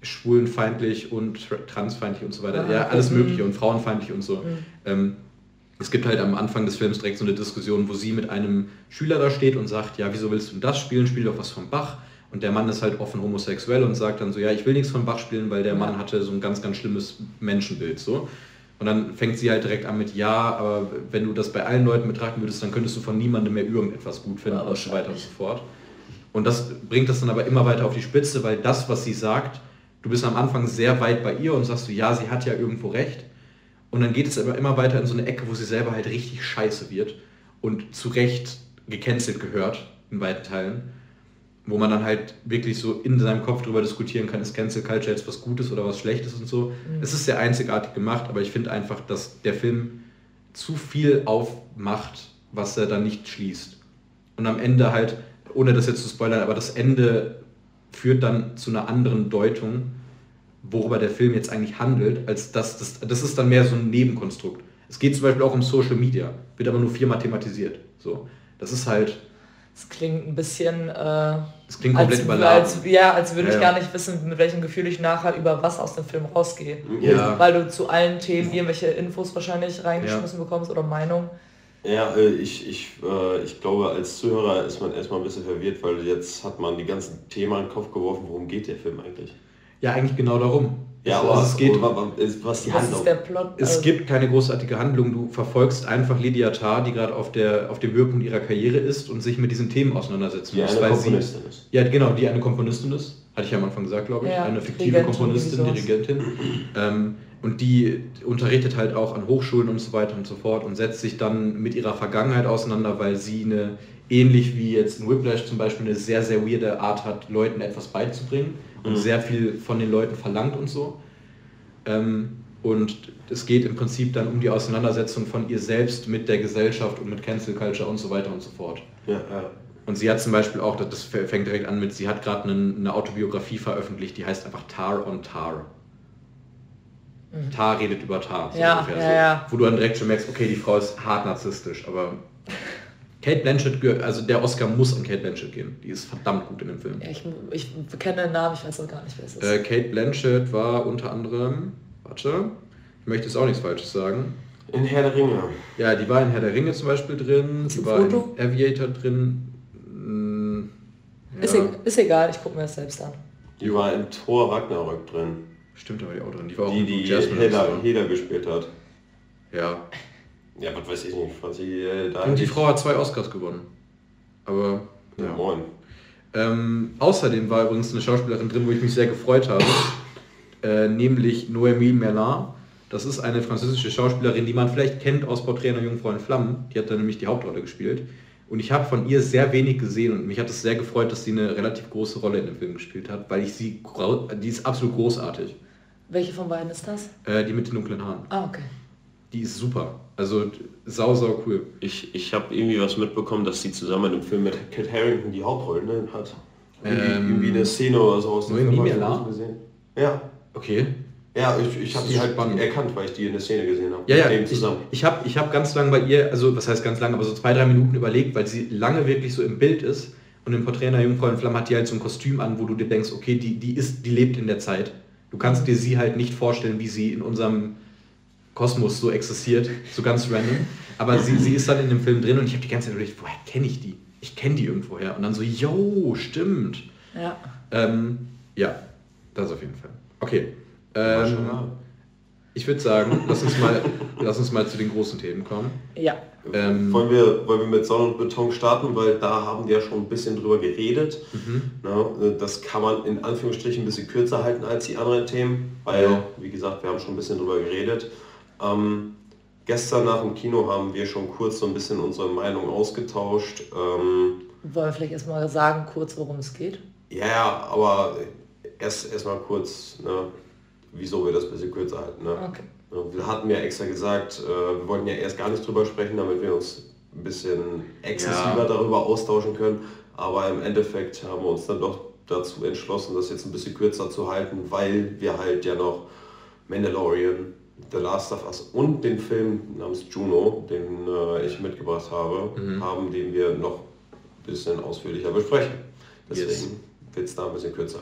Schwulenfeindlich und transfeindlich und so weiter. Ah, ja, alles mögliche und frauenfeindlich und so. Mhm. Ähm, es gibt halt am Anfang des Films direkt so eine Diskussion, wo sie mit einem Schüler da steht und sagt, ja, wieso willst du das spielen? Spiel doch was von Bach. Und der Mann ist halt offen homosexuell und sagt dann so, ja, ich will nichts von Bach spielen, weil der Mann hatte so ein ganz, ganz schlimmes Menschenbild. So. Und dann fängt sie halt direkt an mit, ja, aber wenn du das bei allen Leuten betrachten würdest, dann könntest du von niemandem mehr irgendetwas gut finden ja, und so weiter und so fort. Und das bringt das dann aber immer weiter auf die Spitze, weil das, was sie sagt, du bist am Anfang sehr weit bei ihr und sagst du, ja, sie hat ja irgendwo recht. Und dann geht es aber immer weiter in so eine Ecke, wo sie selber halt richtig scheiße wird und zu Recht gecancelt gehört in weiten Teilen. Wo man dann halt wirklich so in seinem Kopf darüber diskutieren kann, ist Cancel Culture jetzt was Gutes oder was Schlechtes und so. Mhm. Es ist sehr einzigartig gemacht, aber ich finde einfach, dass der Film zu viel aufmacht, was er dann nicht schließt. Und am Ende halt, ohne das jetzt zu spoilern, aber das Ende führt dann zu einer anderen Deutung worüber der Film jetzt eigentlich handelt, als dass das, das ist dann mehr so ein Nebenkonstrukt. Es geht zum Beispiel auch um Social Media, wird aber nur viermal thematisiert. So, das ist halt. Es klingt ein bisschen. Äh, es klingt komplett als, überladen. Als, ja, als würde ja, ich gar nicht wissen, mit welchem Gefühl ich nachher über was aus dem Film rausgehe. Ja. Weil du zu allen Themen irgendwelche Infos wahrscheinlich reingeschmissen ja. bekommst oder Meinung. Ja, äh, ich, ich, äh, ich glaube, als Zuhörer ist man erstmal ein bisschen verwirrt, weil jetzt hat man die ganzen Themen in den Kopf geworfen, worum geht der Film eigentlich? Ja, eigentlich genau darum. Ja, also aber es geht, was die Handlung? Ist der Plot? Es also gibt keine großartige Handlung. Du verfolgst einfach Lydia Tarr, die gerade auf, der, auf dem Höhepunkt ihrer Karriere ist und sich mit diesen Themen auseinandersetzen die muss. Eine Komponistin sie, ist. Ja, genau, die eine Komponistin ist. Hatte ich ja am Anfang gesagt, glaube ich. Ja, eine fiktive Dirigentin, Komponistin, Dirigentin. Ähm, und die unterrichtet halt auch an Hochschulen und so weiter und so fort und setzt sich dann mit ihrer Vergangenheit auseinander, weil sie eine, ähnlich wie jetzt in Whiplash zum Beispiel, eine sehr, sehr weirde Art hat, Leuten etwas beizubringen und mhm. sehr viel von den Leuten verlangt und so. Ähm, und es geht im Prinzip dann um die Auseinandersetzung von ihr selbst mit der Gesellschaft und mit Cancel Culture und so weiter und so fort. Ja, ja. Und sie hat zum Beispiel auch, das fängt direkt an mit, sie hat gerade eine, eine, Autobiografie veröffentlicht, die heißt einfach Tar on Tar. Mhm. Tar redet über Tar, so ja, ungefähr ja, so. Ja. Wo du dann direkt schon merkst, okay, die Frau ist hart narzisstisch, aber Kate Blanchett, also der Oscar muss an Kate Blanchett gehen. Die ist verdammt gut in dem Film. Ja, ich, ich kenne den Namen, ich weiß auch gar nicht, wer es ist. Äh, Kate Blanchett war unter anderem, warte, ich möchte jetzt auch nichts Falsches sagen. In Herr der Ringe. Ja, die war in Herr der Ringe zum Beispiel drin. Die war Foto? in Aviator drin. Hm, ja. ist, e ist, egal, ich gucke mir das selbst an. Die war in Thor Ragnarök drin. Stimmt aber die auch drin. Die war auch die, die Hela, Hela gespielt hat. Ja. Ja, was weiß ich nicht, was sie äh, da. Und die Frau hat zwei Oscars gewonnen. Aber. Ja, moin. Ähm, außerdem war übrigens eine Schauspielerin drin, wo ich mich sehr gefreut habe, äh, nämlich Noémie Merlin. Das ist eine französische Schauspielerin, die man vielleicht kennt aus Porträt einer Jungfrau in Flammen. Die hat da nämlich die Hauptrolle gespielt. Und ich habe von ihr sehr wenig gesehen und mich hat es sehr gefreut, dass sie eine relativ große Rolle in dem Film gespielt hat, weil ich sie, die ist absolut großartig. Welche von beiden ist das? Äh, die mit den dunklen Haaren. Ah, okay die ist super. Also sau, sau cool. Ich, ich habe irgendwie was mitbekommen, dass sie zusammen im Film mit Kit Harington die Hauptrolle ne, hat. Irgendwie, ähm, irgendwie eine Szene oder so aus dem Film gesehen. Ja. Okay. Ja, ich, ich habe die halt spannend. erkannt, weil ich die in der Szene gesehen habe. Ja, ja, ich, ich habe ich hab ganz lange bei ihr, also was heißt ganz lange, aber so zwei, drei Minuten überlegt, weil sie lange wirklich so im Bild ist und im Porträt einer Jungfrau in Flamme hat die halt so ein Kostüm an, wo du dir denkst, okay, die, die, ist, die lebt in der Zeit. Du kannst dir sie halt nicht vorstellen, wie sie in unserem Kosmos so existiert, so ganz random. Aber sie, sie ist dann in dem Film drin und ich habe die ganze Zeit überlegt, woher kenne ich die? Ich kenne die irgendwoher. Und dann so, yo, stimmt. Ja. Ähm, ja, das auf jeden Fall. Okay. Ähm, Ich würde sagen, lass uns, mal, lass uns mal zu den großen Themen kommen. Ja. Ähm, wollen, wir, wollen wir mit Sonne und Beton starten, weil da haben wir schon ein bisschen drüber geredet. Mhm. Na, das kann man in Anführungsstrichen ein bisschen kürzer halten als die anderen Themen, weil, ja. wie gesagt, wir haben schon ein bisschen drüber geredet. Ähm, gestern nach dem Kino haben wir schon kurz so ein bisschen unsere Meinung ausgetauscht. Ähm, wollen wir vielleicht erstmal sagen, kurz, worum es geht? Ja, aber erst erstmal kurz, ne, wieso wir das ein bisschen kürzer halten. Ne? Okay. Wir hatten ja extra gesagt, äh, wir wollten ja erst gar nicht drüber sprechen, damit wir uns ein bisschen exzessiver ja. darüber austauschen können. Aber im Endeffekt haben wir uns dann doch dazu entschlossen, das jetzt ein bisschen kürzer zu halten, weil wir halt ja noch Mandalorian, The Last of Us und den Film namens Juno, den äh, ich mitgebracht habe, mhm. haben, den wir noch ein bisschen ausführlicher besprechen. Deswegen yes. wird es da ein bisschen kürzer.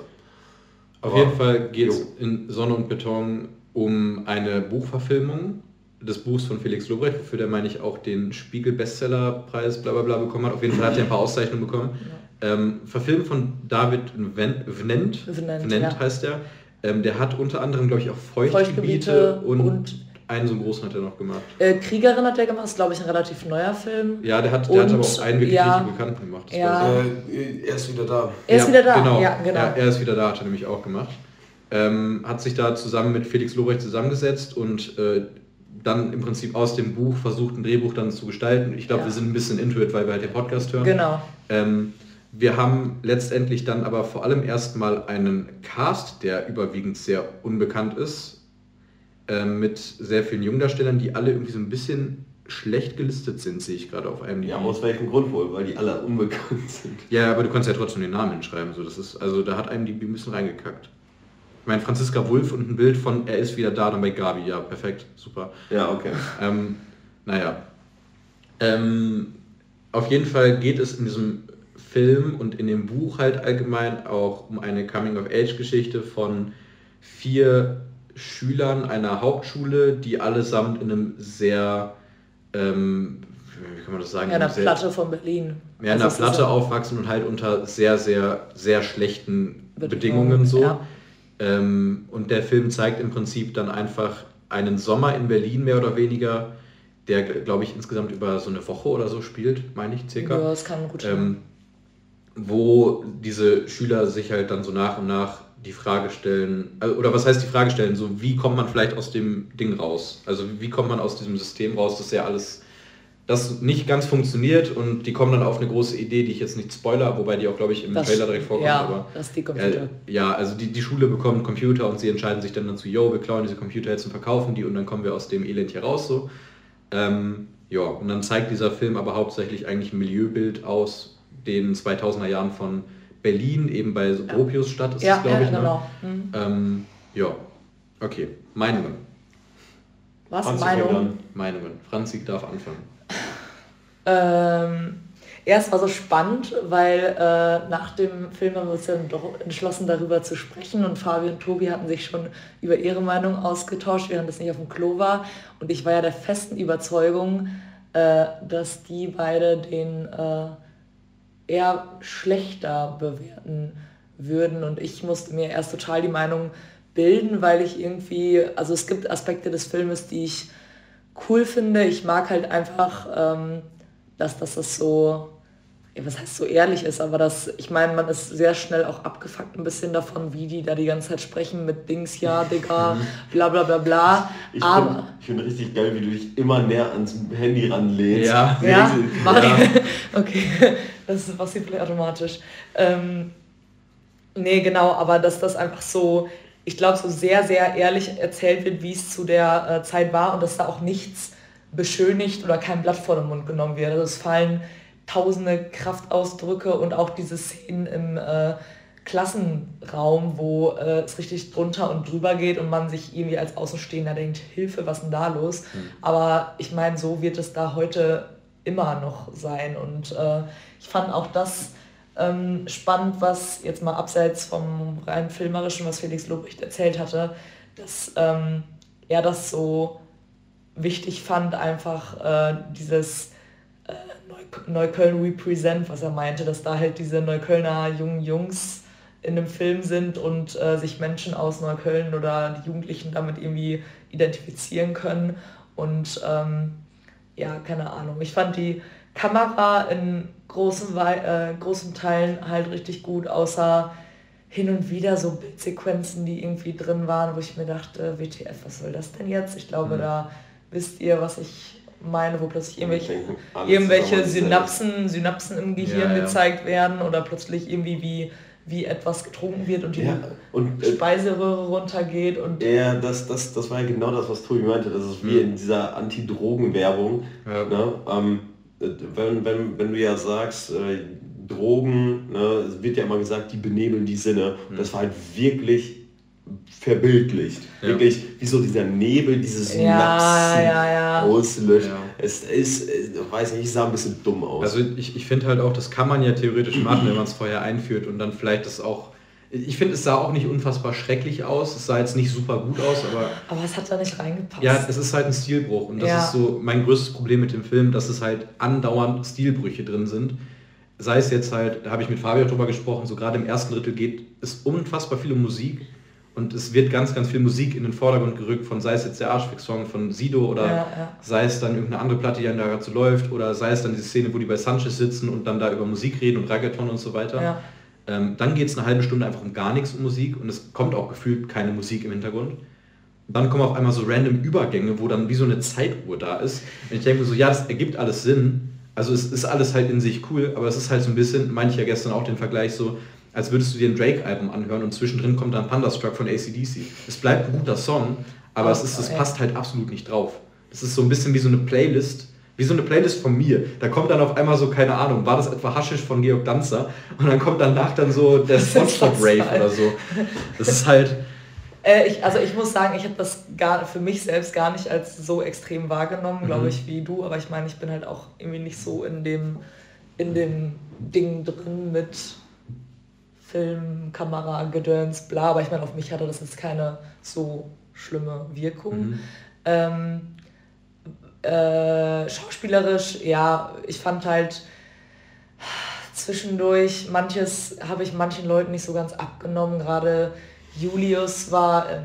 Auf Aber jeden Fall geht es in Sonne und Beton um eine Buchverfilmung des Buchs von Felix Lobrecht, für der meine ich auch den Spiegel-Bestsellerpreis bla bla bla bekommen hat. Auf jeden Fall hat er ein paar Auszeichnungen bekommen. Ja. Ähm, verfilmt von David Vnent, Vnent, Vnent ja. heißt er. Ähm, der hat unter anderem, glaube ich, auch Feuchtgebiete, Feuchtgebiete und, und einen so großen hat er noch gemacht. Äh, Kriegerin hat er gemacht, ist glaube ich ein relativ neuer Film. Ja, der hat, der und, hat aber auch einen wirklich ja, bekannten gemacht. Ja. Äh, er ist wieder da. Er ist wieder da, genau. Ja, genau. Er, er, ist wieder da, hat er nämlich auch gemacht. Ähm, hat sich da zusammen mit Felix Lobrecht zusammengesetzt und äh, dann im Prinzip aus dem Buch versucht, ein Drehbuch dann zu gestalten. Ich glaube, ja. wir sind ein bisschen intuit, weil wir halt den Podcast hören. Genau. Ähm, wir haben letztendlich dann aber vor allem erstmal einen Cast, der überwiegend sehr unbekannt ist ähm, mit sehr vielen Jungdarstellern, die alle irgendwie so ein bisschen schlecht gelistet sind, sehe ich gerade auf einem. Ja, aus welchem Grund wohl? Weil die alle unbekannt sind. Ja, aber du kannst ja trotzdem den Namen hinschreiben. So, das ist, also da hat einem die ein bisschen reingekackt. Ich meine, Franziska Wulff und ein Bild von er ist wieder da, dann bei Gabi. Ja, perfekt, super. Ja, okay. Ähm, naja. Ähm, auf jeden Fall geht es in diesem Film und in dem Buch halt allgemein auch um eine Coming-of-Age-Geschichte von vier Schülern einer Hauptschule, die allesamt in einem sehr, ähm, wie kann man das sagen? Ja, in der Platte von Berlin. Ja, in der Platte so aufwachsen und halt unter sehr, sehr, sehr schlechten Bedingungen, Bedingungen so. Ja. Ähm, und der Film zeigt im Prinzip dann einfach einen Sommer in Berlin mehr oder weniger, der, glaube ich, insgesamt über so eine Woche oder so spielt, meine ich, circa. Ja, das kann gut sein. Ähm, wo diese Schüler sich halt dann so nach und nach die Frage stellen, äh, oder was heißt die Frage stellen, so wie kommt man vielleicht aus dem Ding raus? Also wie kommt man aus diesem System raus, das ja alles, das nicht ganz funktioniert und die kommen dann auf eine große Idee, die ich jetzt nicht spoiler, wobei die auch, glaube ich, im das, Trailer direkt vorkommt. Ja, aber, das ist die Computer. Äh, ja, also die, die Schule bekommt Computer und sie entscheiden sich dann dazu, yo, wir klauen diese Computer jetzt und verkaufen die und dann kommen wir aus dem Elend hier raus so. Ähm, ja, und dann zeigt dieser Film aber hauptsächlich eigentlich ein Milieubild aus den 2000er Jahren von Berlin, eben bei so Gropiusstadt ist ja, das, glaube ja, ich. Ne? Genau. Ne? Mhm. Ähm, ja, okay. Meinungen. Was? Franzi Meinungen? Meinungen. Franzi darf anfangen. Ähm, ja, es war so spannend, weil äh, nach dem Film haben wir uns dann doch entschlossen, darüber zu sprechen und Fabi und Tobi hatten sich schon über ihre Meinung ausgetauscht, während es nicht auf dem Klo war. Und ich war ja der festen Überzeugung, äh, dass die beide den äh, eher schlechter bewerten würden. Und ich musste mir erst total die Meinung bilden, weil ich irgendwie, also es gibt Aspekte des Filmes, die ich cool finde. Ich mag halt einfach, ähm, dass, dass das so was heißt so ehrlich ist, aber das, ich meine, man ist sehr schnell auch abgefuckt ein bisschen davon, wie die da die ganze Zeit sprechen mit Dings, ja, Digga, bla bla bla bla. Ich aber finde find richtig geil, wie du dich immer näher ans Handy ranlehnst. Ja, ja, ja. okay, das passiert vielleicht automatisch. Ähm, nee, genau, aber dass das einfach so, ich glaube, so sehr, sehr ehrlich erzählt wird, wie es zu der äh, Zeit war und dass da auch nichts beschönigt oder kein Blatt vor den Mund genommen wird. Also es fallen tausende Kraftausdrücke und auch diese Szenen im äh, Klassenraum, wo äh, es richtig drunter und drüber geht und man sich irgendwie als Außenstehender denkt, Hilfe, was denn da los? Mhm. Aber ich meine, so wird es da heute immer noch sein. Und äh, ich fand auch das ähm, spannend, was jetzt mal abseits vom rein filmerischen, was Felix Lobrecht erzählt hatte, dass ähm, er das so wichtig fand, einfach äh, dieses Neukölln Represent, was er meinte, dass da halt diese Neuköllner jungen Jungs in einem Film sind und äh, sich Menschen aus Neukölln oder die Jugendlichen damit irgendwie identifizieren können. Und ähm, ja, keine Ahnung. Ich fand die Kamera in großen, äh, großen Teilen halt richtig gut, außer hin und wieder so Bildsequenzen, die irgendwie drin waren, wo ich mir dachte, WTF, was soll das denn jetzt? Ich glaube, mhm. da wisst ihr, was ich meine, wo plötzlich irgendwelche, irgendwelche Synapsen, Synapsen im Gehirn ja, ja. gezeigt werden oder plötzlich irgendwie wie wie etwas getrunken wird und die ja, und, äh, Speiseröhre runtergeht. Und ja, das, das, das war ja genau das, was Tobi meinte. Das ist wie mhm. in dieser Anti-Drogen-Werbung. Ja. Ne? Ähm, wenn, wenn, wenn du ja sagst, äh, Drogen, ne, es wird ja immer gesagt, die benebeln die Sinne. Mhm. Das war halt wirklich verbildlicht. Ja. Wirklich wie so dieser Nebel, dieses Synapsen ja, ja, auslöscht. Es ist, ich weiß nicht, ich sah ein bisschen dumm aus. Also ich, ich finde halt auch, das kann man ja theoretisch machen, wenn man es vorher einführt und dann vielleicht das auch ich finde, es sah auch nicht unfassbar schrecklich aus. Es sah jetzt nicht super gut aus, aber. Aber es hat da nicht reingepasst. Ja, es ist halt ein Stilbruch. Und das ja. ist so mein größtes Problem mit dem Film, dass es halt andauernd Stilbrüche drin sind. Sei es jetzt halt, da habe ich mit Fabio drüber gesprochen, so gerade im ersten Drittel geht es unfassbar viel um Musik. Und es wird ganz, ganz viel Musik in den Vordergrund gerückt, von sei es jetzt der Arschfix-Song von Sido oder ja, ja. sei es dann irgendeine andere Platte, die da gerade so läuft oder sei es dann diese Szene, wo die bei Sanchez sitzen und dann da über Musik reden und Reggaeton und so weiter. Ja. Ähm, dann geht es eine halbe Stunde einfach um gar nichts um Musik und es kommt auch gefühlt keine Musik im Hintergrund. dann kommen auf einmal so random Übergänge, wo dann wie so eine Zeituhr da ist. Und ich denke mir so, ja, das ergibt alles Sinn. Also es ist alles halt in sich cool, aber es ist halt so ein bisschen, meine ich ja gestern auch den Vergleich so, als würdest du dir ein Drake-Album anhören und zwischendrin kommt dann Thunderstruck von ACDC. Es bleibt ein guter Song, aber oh, es, ist, es passt halt absolut nicht drauf. Es ist so ein bisschen wie so eine Playlist, wie so eine Playlist von mir. Da kommt dann auf einmal so, keine Ahnung, war das etwa Haschisch von Georg Danzer? Und dann kommt danach dann so der Spongebob Rave oder so. Das ist halt... Äh, ich, also ich muss sagen, ich habe das gar für mich selbst gar nicht als so extrem wahrgenommen, glaube mhm. ich, wie du. Aber ich meine, ich bin halt auch irgendwie nicht so in dem, in dem Ding drin mit Film, Kamera, Gedöns, bla. Aber ich meine, auf mich hatte das jetzt keine so schlimme Wirkung. Mhm. Ähm, äh, schauspielerisch, ja, ich fand halt zwischendurch, manches habe ich manchen Leuten nicht so ganz abgenommen, gerade Julius war, äh,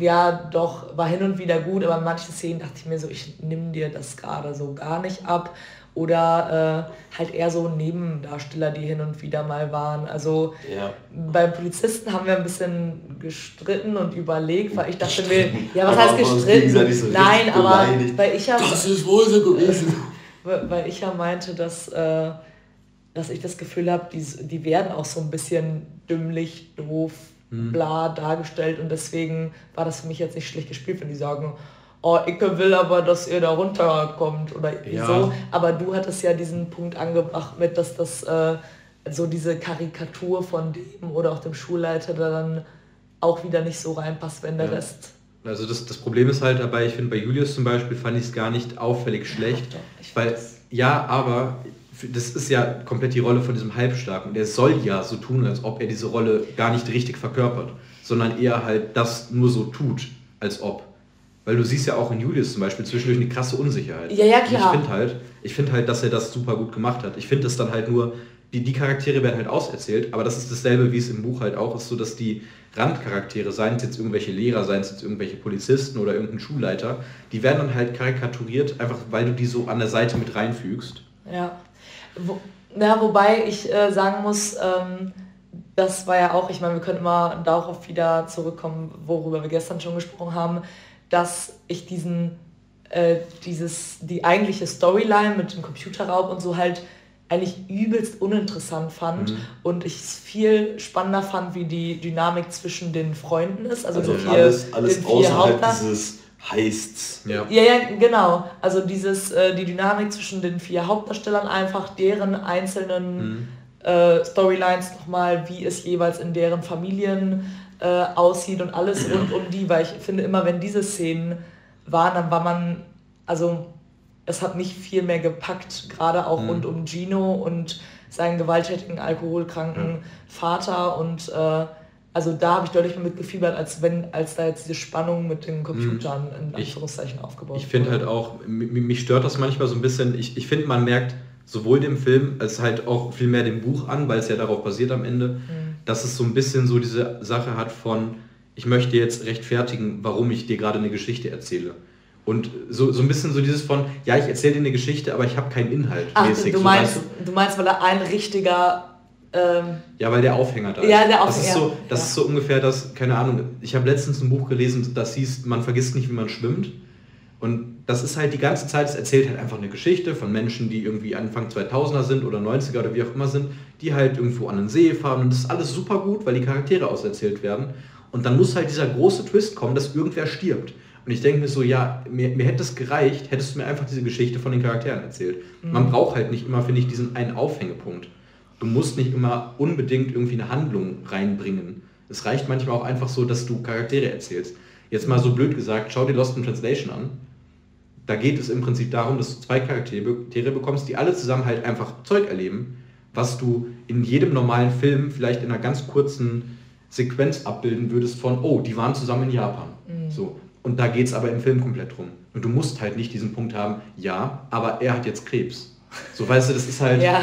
ja doch, war hin und wieder gut, aber in manchen Szenen dachte ich mir so, ich nimm dir das gerade so gar nicht ab oder äh, halt eher so Nebendarsteller, die hin und wieder mal waren. Also ja. beim Polizisten haben wir ein bisschen gestritten und überlegt, weil ich dachte mir, ja, was aber heißt gestritten? So Nein, aber weil ich ja... Das ist wohl so gewesen. weil ich ja meinte, dass, äh, dass ich das Gefühl habe, die, die werden auch so ein bisschen dümmlich, doof, hm. bla dargestellt und deswegen war das für mich jetzt nicht schlecht gespielt, wenn die sagen, oh, ich will aber, dass ihr da runterkommt oder ja. so. Aber du hattest ja diesen Punkt angebracht mit, dass das äh, so diese Karikatur von dem oder auch dem Schulleiter dann auch wieder nicht so reinpasst, wenn der ja. Rest. Also das, das Problem ist halt dabei, ich finde bei Julius zum Beispiel fand ich es gar nicht auffällig schlecht, ja, weil ja, aber das ist ja komplett die Rolle von diesem Halbstarken. Der soll ja so tun, als ob er diese Rolle gar nicht richtig verkörpert, sondern eher halt das nur so tut, als ob. Weil du siehst ja auch in Julius zum Beispiel zwischendurch eine krasse Unsicherheit. Ja, ja, klar. Und ich finde halt, ich finde halt, dass er das super gut gemacht hat. Ich finde es dann halt nur, die, die Charaktere werden halt auserzählt, aber das ist dasselbe, wie es im Buch halt auch ist, so dass die Randcharaktere, seien es jetzt irgendwelche Lehrer, seien es jetzt irgendwelche Polizisten oder irgendein Schulleiter, die werden dann halt karikaturiert, einfach weil du die so an der Seite mit reinfügst. Ja. Wo, ja, wobei ich äh, sagen muss, ähm, das war ja auch, ich meine, wir können immer darauf wieder zurückkommen, worüber wir gestern schon gesprochen haben dass ich diesen, äh, dieses, die eigentliche Storyline mit dem Computerraub und so halt eigentlich übelst uninteressant fand mhm. und ich es viel spannender fand, wie die Dynamik zwischen den Freunden ist. Also, also vier, alles, alles außerhalb dieses Heists. Ja. ja, ja, genau. Also dieses, äh, die Dynamik zwischen den vier Hauptdarstellern einfach, deren einzelnen mhm. äh, Storylines nochmal, wie es jeweils in deren Familien äh, aussieht und alles rund um die, weil ich finde immer, wenn diese Szenen waren, dann war man, also es hat mich viel mehr gepackt, gerade auch mhm. rund um Gino und seinen gewalttätigen, alkoholkranken mhm. Vater und äh, also da habe ich deutlich mehr mitgefiebert, als wenn, als da jetzt diese Spannung mit den Computern mhm. in Anführungszeichen ich, aufgebaut Ich finde halt auch, mich stört das manchmal so ein bisschen, ich, ich finde, man merkt sowohl dem Film als halt auch viel mehr dem Buch an, weil es ja darauf basiert am Ende, mhm dass es so ein bisschen so diese Sache hat von, ich möchte jetzt rechtfertigen, warum ich dir gerade eine Geschichte erzähle. Und so, so ein bisschen so dieses von, ja, ich erzähle dir eine Geschichte, aber ich habe keinen Inhalt. Ach, mäßig. du meinst, du meinst, weil er ein richtiger ähm, Ja, weil der Aufhänger da Ja, ist. der Das ist Aufhänger, so, das ja. ist so ungefähr das, keine Ahnung, ich habe letztens ein Buch gelesen, das hieß, man vergisst nicht, wie man schwimmt. Und das ist halt die ganze Zeit, es erzählt halt einfach eine Geschichte von Menschen, die irgendwie Anfang 2000er sind oder 90er oder wie auch immer sind, die halt irgendwo an den See fahren und das ist alles super gut, weil die Charaktere auserzählt werden. Und dann muss halt dieser große Twist kommen, dass irgendwer stirbt. Und ich denke mir so, ja, mir, mir hätte es gereicht, hättest du mir einfach diese Geschichte von den Charakteren erzählt. Man braucht halt nicht immer, finde ich, diesen einen Aufhängepunkt. Du musst nicht immer unbedingt irgendwie eine Handlung reinbringen. Es reicht manchmal auch einfach so, dass du Charaktere erzählst. Jetzt mal so blöd gesagt, schau dir Lost in Translation an. Da geht es im Prinzip darum, dass du zwei Charaktere bekommst, die alle zusammen halt einfach Zeug erleben, was du in jedem normalen Film vielleicht in einer ganz kurzen Sequenz abbilden würdest von, oh, die waren zusammen in Japan. So. Und da geht es aber im Film komplett drum. Und du musst halt nicht diesen Punkt haben, ja, aber er hat jetzt Krebs. So weißt du, das ist halt. ja.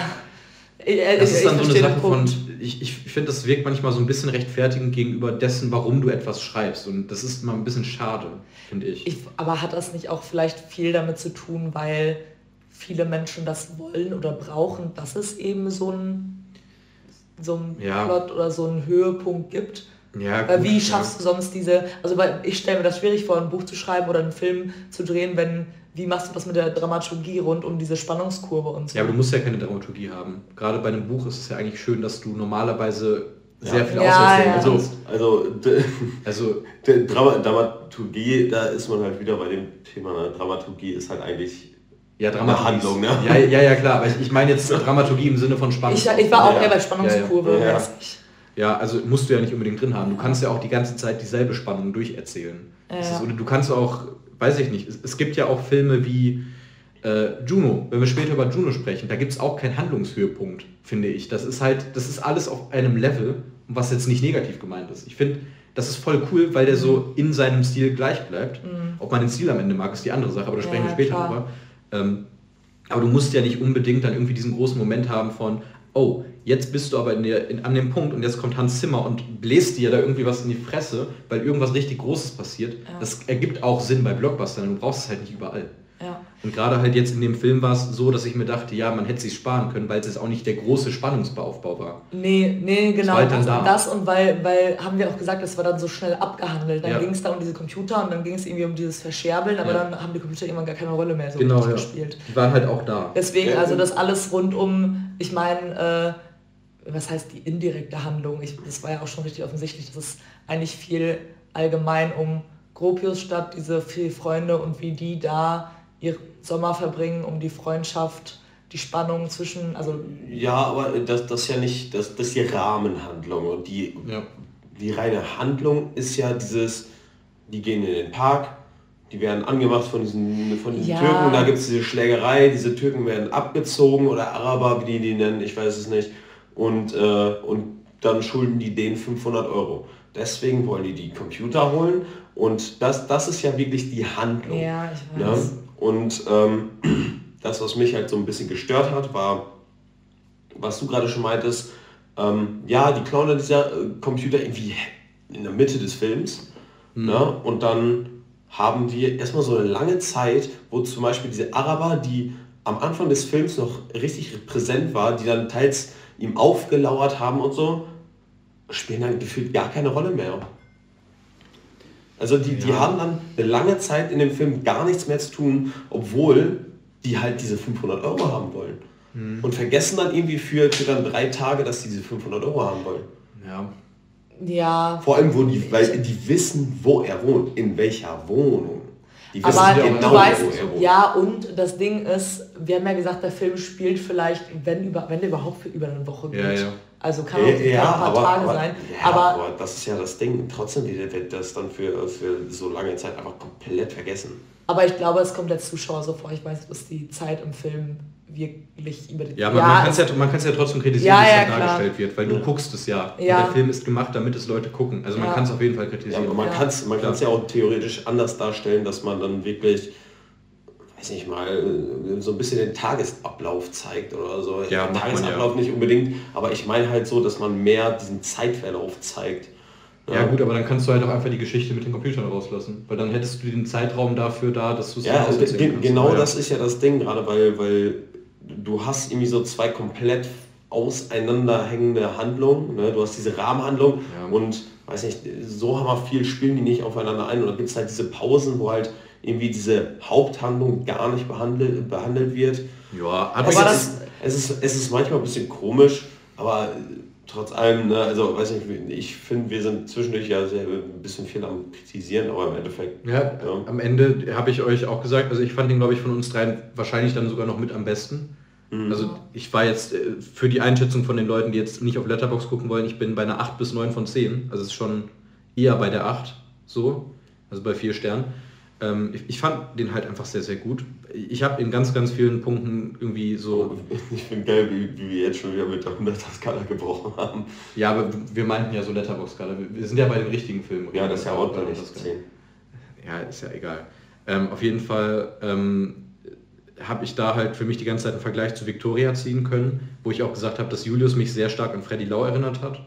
Äh, Das ich- ist dann so eine Sache von, ich, ich finde, das wirkt manchmal so ein bisschen rechtfertigend gegenüber dessen, warum du etwas schreibst. Und das ist mal ein bisschen schade, finde ich. Ich, aber hat das nicht auch vielleicht viel damit zu tun, weil viele Menschen das wollen oder brauchen, dass es eben so ein so ein Ja. Plot oder so einen Höhepunkt gibt? ja, Weil gut, wie ja. schaffst du sonst diese, also weil ich stelle mir das schwierig vor, ein Buch zu schreiben oder einen Film zu drehen, wenn, wie machst du das mit der Dramaturgie rund um diese Spannungskurve und so? Ja, aber du musst ja keine Dramaturgie haben. Gerade bei einem Buch ist es ja eigentlich schön, dass du normalerweise sehr Ja. viel Ja, ja. kannst. Also, also, Also, Drama, Dramaturgie, da ist man halt wieder bei dem Thema. Ne? Dramaturgie ist halt eigentlich ja, Eine Dramaturgie. Handlung, ne? Ja, ja, ja, klar. Aber ich, ich meine jetzt Dramaturgie im Sinne von Spannung. ich, ich war auch Ja, eher bei ja. Spannungskurve. Ja, ja. also musst du ja nicht unbedingt drin haben. Du kannst ja auch die ganze Zeit dieselbe Spannung durcherzählen. Das Ja. ist, oder du kannst auch, weiß ich nicht, es, es gibt ja auch Filme wie äh, Juno, wenn wir später über Juno sprechen, da gibt es auch keinen Handlungshöhepunkt, finde ich. Das ist halt, das ist alles auf einem Level, was jetzt nicht negativ gemeint ist. Ich finde, das ist voll cool, weil der so in seinem Stil gleich bleibt. Ob man den Stil am Ende mag, ist die andere Sache, aber da sprechen Mhm. Ja, wir später klar. drüber. Ähm, aber du musst ja nicht unbedingt dann irgendwie diesen großen Moment haben von, oh, jetzt bist du aber in der, in, an dem Punkt und jetzt kommt Hans Zimmer und bläst dir da irgendwie was in die Fresse, weil irgendwas richtig Großes passiert. Ja. Das ergibt auch Sinn bei Blockbustern, du brauchst es halt nicht überall. Und gerade halt jetzt in dem Film war es so, dass ich mir dachte, ja, man hätte sich sparen können, weil es jetzt auch nicht der große Spannungsaufbau war. Nee, nee, genau. war halt dann Das, da. das und weil, weil, haben wir auch gesagt, das war dann so schnell abgehandelt. Dann Ja. ging es da um diese Computer und dann ging es irgendwie um dieses Verscherbeln, aber Ja. dann haben die Computer irgendwann gar keine Rolle mehr so Genau, richtig ja. gespielt. Die waren halt auch da. Deswegen, Ja, also das alles rund um, ich meine, äh, was heißt die indirekte Handlung? Ich, das war ja auch schon richtig offensichtlich, dass es eigentlich viel allgemein um Gropius statt, diese vier Freunde und wie die da ihren Sommer verbringen, um die Freundschaft, die Spannung zwischen, also Ja, aber das, das ist ja nicht, das, das ist die Rahmenhandlung und die, Ja. die reine Handlung ist ja dieses, die gehen in den Park, die werden angemacht von diesen, von diesen Ja. Türken, da gibt es diese Schlägerei, diese Türken werden abgezogen oder Araber, wie die die nennen, ich weiß es nicht, und, äh, und dann schulden die denen 500 Euro. Deswegen wollen die die Computer holen und das, das ist ja wirklich die Handlung. ja, ich Ne? Und ähm, das, was mich halt so ein bisschen gestört hat, war, was du gerade schon meintest, ähm, ja, die klauen dann dieser äh, Computer irgendwie in der Mitte des Films. Ne? Und dann haben wir erstmal so eine lange Zeit, wo zum Beispiel diese Araber, die am Anfang des Films noch richtig präsent war, die dann teils ihm aufgelauert haben und so, spielen dann gefühlt gar keine Rolle mehr. Also die, die Ja. haben dann eine lange Zeit in dem Film gar nichts mehr zu tun, obwohl die halt diese 500 Euro haben wollen. Und vergessen dann irgendwie für, für dann drei Tage, dass die diese 500 Euro haben wollen. Ja. Ja, Vor allem, wo die, weil die wissen, wo er wohnt, in welcher Wohnung. Die wissen aber ja du genau, weißt, wo er wohnt. ja und das Ding ist, wir haben ja gesagt, der Film spielt vielleicht, wenn, über, wenn der überhaupt für über eine Woche geht. Ja, ja. Also kann auch Ja, ja, auch ein paar aber, Tage aber, sein. ja, aber aber das ist ja das Ding. Trotzdem wird das dann für, für so lange Zeit einfach komplett vergessen. Aber ich glaube, es kommt der Zuschauer so vor. Ich weiß dass die Zeit im Film wirklich über die Ja, man, man kann es ja, man kann's ja trotzdem kritisieren, es ja, dann klar. dargestellt wird, weil du guckst es ja. Der Film ist gemacht, damit es Leute gucken. Also man kann es auf jeden Fall Ja, kritisieren. aber man Ja. kann es man Klar. kann's ja auch theoretisch anders darstellen, dass man dann wirklich, weiß nicht mal, äh, so ein bisschen den Tagesablauf zeigt oder so. Ja, Tagesablauf ja. nicht unbedingt, aber ich meine halt so, dass man mehr diesen Zeitverlauf zeigt. Ja gut, aber dann kannst du halt auch einfach die Geschichte mit den Computern rauslassen. Weil dann hättest du den Zeitraum dafür da, dass du es Ja, also ge genau ja. das ist ja das Ding, gerade weil, weil du hast irgendwie so zwei komplett auseinanderhängende Handlungen. Ne? Du hast diese Rahmenhandlung Ja. und weiß nicht, so haben wir viel spielen die nicht aufeinander ein. Und dann gibt es halt diese Pausen, wo halt irgendwie diese Haupthandlung gar nicht behandelt, behandelt wird. Ja, Aber es, das- ist, es, ist, es ist manchmal ein bisschen komisch, aber trotz allem, ne, also weiß nicht, ich finde, wir sind zwischendurch ja sehr, ein bisschen viel am Kritisieren, aber im Endeffekt. Ja, am Ende habe ich euch auch gesagt, also ich fand den, glaube ich, von uns dreien wahrscheinlich dann sogar noch mit am besten. Also ich war jetzt äh, für die Einschätzung von den Leuten, die jetzt nicht auf Letterbox gucken wollen, ich bin bei einer 8 bis 9 von 10. Also es ist schon eher bei der 8 so, also bei 4 Sternen. Ähm, ich, ich fand den halt einfach sehr, sehr gut. Ich habe in ganz, ganz vielen Punkten irgendwie so, Ich finde geil, wie, wie wir jetzt schon wieder mit der 100er-Skala gebrochen haben. ja, aber wir meinten ja so Letterbox-Skala. Wir- sind ja bei den richtigen Filmen. Ja, das ist ja auch dann nicht Skala. 10. Ja, ist ja egal. Ähm, auf jeden Fall ähm, habe ich da halt für mich die ganze Zeit einen Vergleich zu Victoria ziehen können, wo ich auch gesagt habe, dass Julius mich sehr stark an Freddy Lau erinnert hat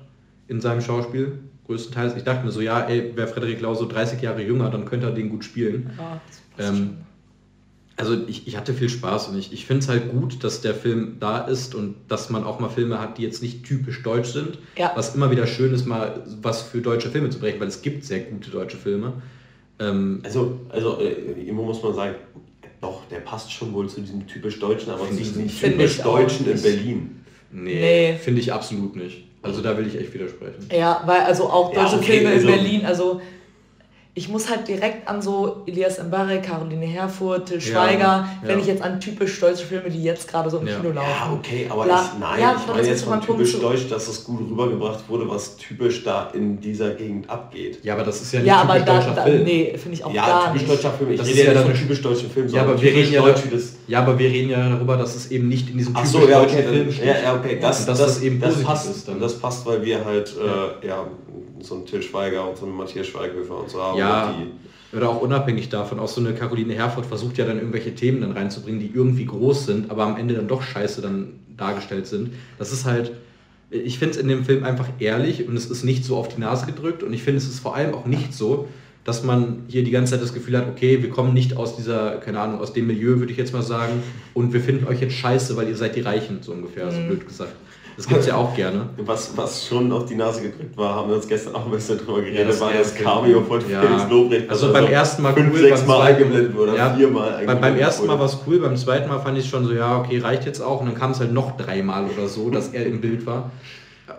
in seinem Schauspiel, größtenteils. Ich dachte mir so, ja, ey, wäre Frederik Lau so 30 Jahre jünger, dann könnte er den gut spielen. Passt Ähm. Also ich, ich hatte viel Spaß und ich, ich finde es halt gut, dass der Film da ist und dass man auch mal Filme hat, die jetzt nicht typisch deutsch sind. Ja. Was immer wieder schön ist, mal was für deutsche Filme zu brechen, weil es gibt sehr gute deutsche Filme. Ähm, Also, also äh, immer muss man sagen, doch, der passt schon wohl zu diesem typisch Deutschen, aber nicht. Typisch Deutschen in. Berlin. Nee, Nee. finde ich absolut nicht. Also da will ich echt widersprechen. Ja, weil also auch Ja, deutsche okay, Filme also- in Berlin, also ich muss halt direkt an so Elias Mbarek, Caroline Herfurth, Till Schweiger, wenn ja. ich jetzt an typisch deutsche Filme, die jetzt gerade so im Ja. Kino laufen. Ja, okay, aber Klar. ich, nein, Ja, ich aber meine jetzt von Punkt typisch zu- Deutsch, dass es gut rübergebracht wurde, was typisch da in dieser Gegend abgeht. Ja, aber das ist ja nicht Ja, aber typisch da, deutscher da Film. nee, finde ich auch Ja, gar typisch deutscher Film. Ich Das rede ist ja nicht von typisch deutschen Film, Ja, aber wir reden ja, deutsch, ja, aber wir reden ja darüber, dass es eben nicht in diesem typisch so, ja, deutschen okay, Film dann, steht. ja, ja, okay, das, das, das eben das passt, ist dann. Das passt, weil wir halt, äh, ja, so einen Till Schweiger und so einen Matthias Schweighöfer und so haben. Ja, die, oder auch unabhängig davon, auch so eine Caroline Herfurth versucht ja dann irgendwelche Themen dann reinzubringen, die irgendwie groß sind, aber am Ende dann doch scheiße dann dargestellt sind. Das ist halt, ich finde es in dem Film einfach ehrlich und es ist nicht so auf die Nase gedrückt und ich finde es ist vor allem auch nicht so, dass man hier die ganze Zeit das Gefühl hat, okay, wir kommen nicht aus dieser, keine Ahnung, aus dem Milieu, würde ich jetzt mal sagen, und wir finden euch jetzt scheiße, weil ihr seid die Reichen, so ungefähr, so blöd gesagt. Das gibt es ja auch gerne. was, was schon auf die Nase gedrückt war, haben wir uns gestern auch ein bisschen drüber geredet, das war das Cameo von Ja. Felix Lobrecht. Also das beim ersten Mal fünf, cool, sechs beim Mal zweiten- eingeblendet wurde, Ja, viermal Bei, beim eingeblendet ersten Mal war es cool, beim zweiten Mal fand ich schon so, ja, okay, reicht jetzt auch. Und dann kam es halt noch dreimal oder so, dass er im Bild war,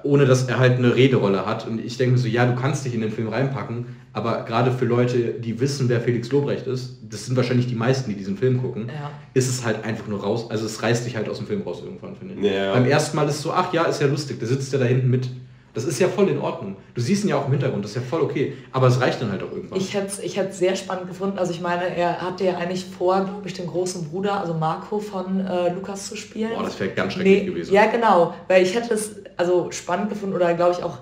ohne dass er halt eine Rederolle hat. Und ich denke mir so, ja, du kannst dich in den Film reinpacken, aber gerade für Leute, die wissen, wer Felix Lobrecht ist, das sind wahrscheinlich die meisten, die diesen Film gucken, Ja. ist es halt einfach nur raus, also es reißt dich halt aus dem Film raus irgendwann, finde ich. Ja. Beim ersten Mal ist es so, ach ja, ist ja lustig, der sitzt ja da hinten mit. Das ist ja voll in Ordnung. Du siehst ihn ja auch im Hintergrund, das ist ja voll okay. Aber es reicht dann halt auch irgendwann. Ich hätte es ich hätt's sehr spannend gefunden. Also ich meine, er hatte ja eigentlich vor, glaube ich, den großen Bruder, also Marco von äh, Lukas zu spielen. Boah, das wäre ganz schrecklich Nee, gewesen. Ja, genau. Weil ich hätte es also spannend gefunden oder glaube ich auch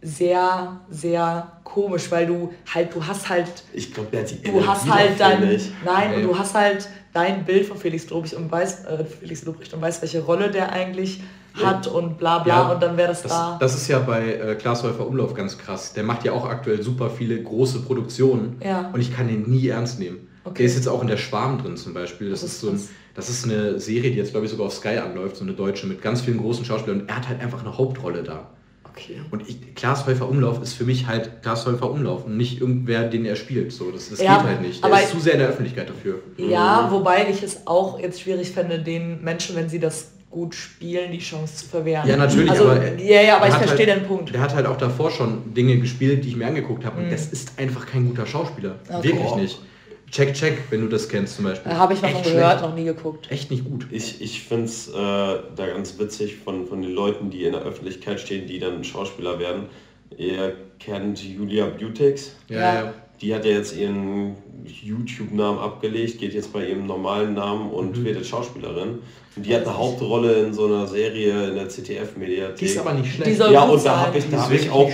sehr, sehr komisch, weil du halt, du hast halt, Ich glaube, der hat die du hast halt dein, nicht. nein, und du hast halt dein Bild von Felix Lobrecht und weißt, äh, Felix Lobrecht und weißt, welche Rolle der eigentlich hat und bla bla Ja, und dann wäre das, Das, da. das ist ja bei äh, Klaas Häufer Umlauf ganz krass. Der macht ja auch aktuell super viele große Produktionen Ja. und ich kann den nie ernst nehmen. Okay. Der ist jetzt auch in der Schwarm drin zum Beispiel. Das, Das ist, so ein, das ist eine Serie, die jetzt glaube ich sogar auf Sky anläuft, so eine deutsche mit ganz vielen großen Schauspielern und er hat halt einfach eine Hauptrolle da. okay. Und ich, Klaas Häufer Umlauf ist für mich halt Klaas Häufer Umlauf und nicht irgendwer, den er spielt. So, das das Ja, geht halt nicht. Der aber ist zu sehr in der Öffentlichkeit dafür. Ja, wobei ich es auch jetzt schwierig fände, den Menschen, wenn sie das gut spielen, die Chance zu verwehren. Ja, natürlich, also, aber er- Ja, ja, aber er ich verstehe halt, den Punkt. Der hat halt auch davor schon Dinge gespielt, die ich mir angeguckt habe. Und das ist einfach kein guter Schauspieler. Okay. Wirklich nicht. Check, check, wenn du das kennst zum Beispiel. Habe ich Echt gehört, schlecht. noch nie geguckt. Echt nicht gut. Ich, ich finde es äh, da ganz witzig von, von den Leuten, die in der Öffentlichkeit stehen, die dann Schauspieler werden. Ihr kennt Julia Butex. Ja, Ja. ja. Die hat ja jetzt ihren YouTube-Namen abgelegt, geht jetzt bei ihrem normalen Namen und Mhm. wird jetzt Schauspielerin. Und die hat eine Hauptrolle in so einer Serie in der ZDF-Mediathek. Die ist aber nicht schlecht. Die soll ja, gut und da habe ich, Die da hab ich wirklich auch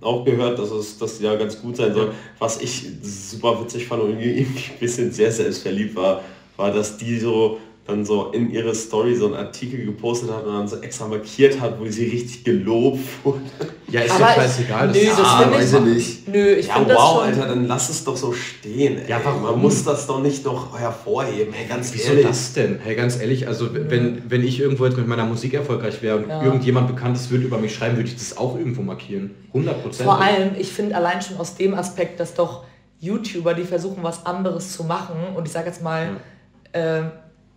auch gehört, dass es das ja ganz gut sein soll. Was ich super witzig fand und irgendwie ein bisschen sehr selbstverliebt war, war, dass die so dann so in ihre Story so einen Artikel gepostet hat und dann so extra markiert hat, wo sie richtig gelobt wurde. Ja, ist doch scheißegal. Nö, das Ah, finde weiß ich, ich nicht. Nö, ich Ja, finde wow, das schon. Alter, dann lass es doch so stehen. Ey. Ja, warum? Man muss das doch nicht noch hervorheben. Hey, ganz Wieso ehrlich. das denn? Hey, ganz ehrlich, also wenn, wenn ich irgendwo jetzt mit meiner Musik erfolgreich wäre und Ja. irgendjemand Bekanntes würde über mich schreiben, würde ich das auch irgendwo markieren. 100 Prozent. Vor allem, ich finde allein schon aus dem Aspekt, dass doch YouTuber, die versuchen, was anderes zu machen, und ich sage jetzt mal, äh,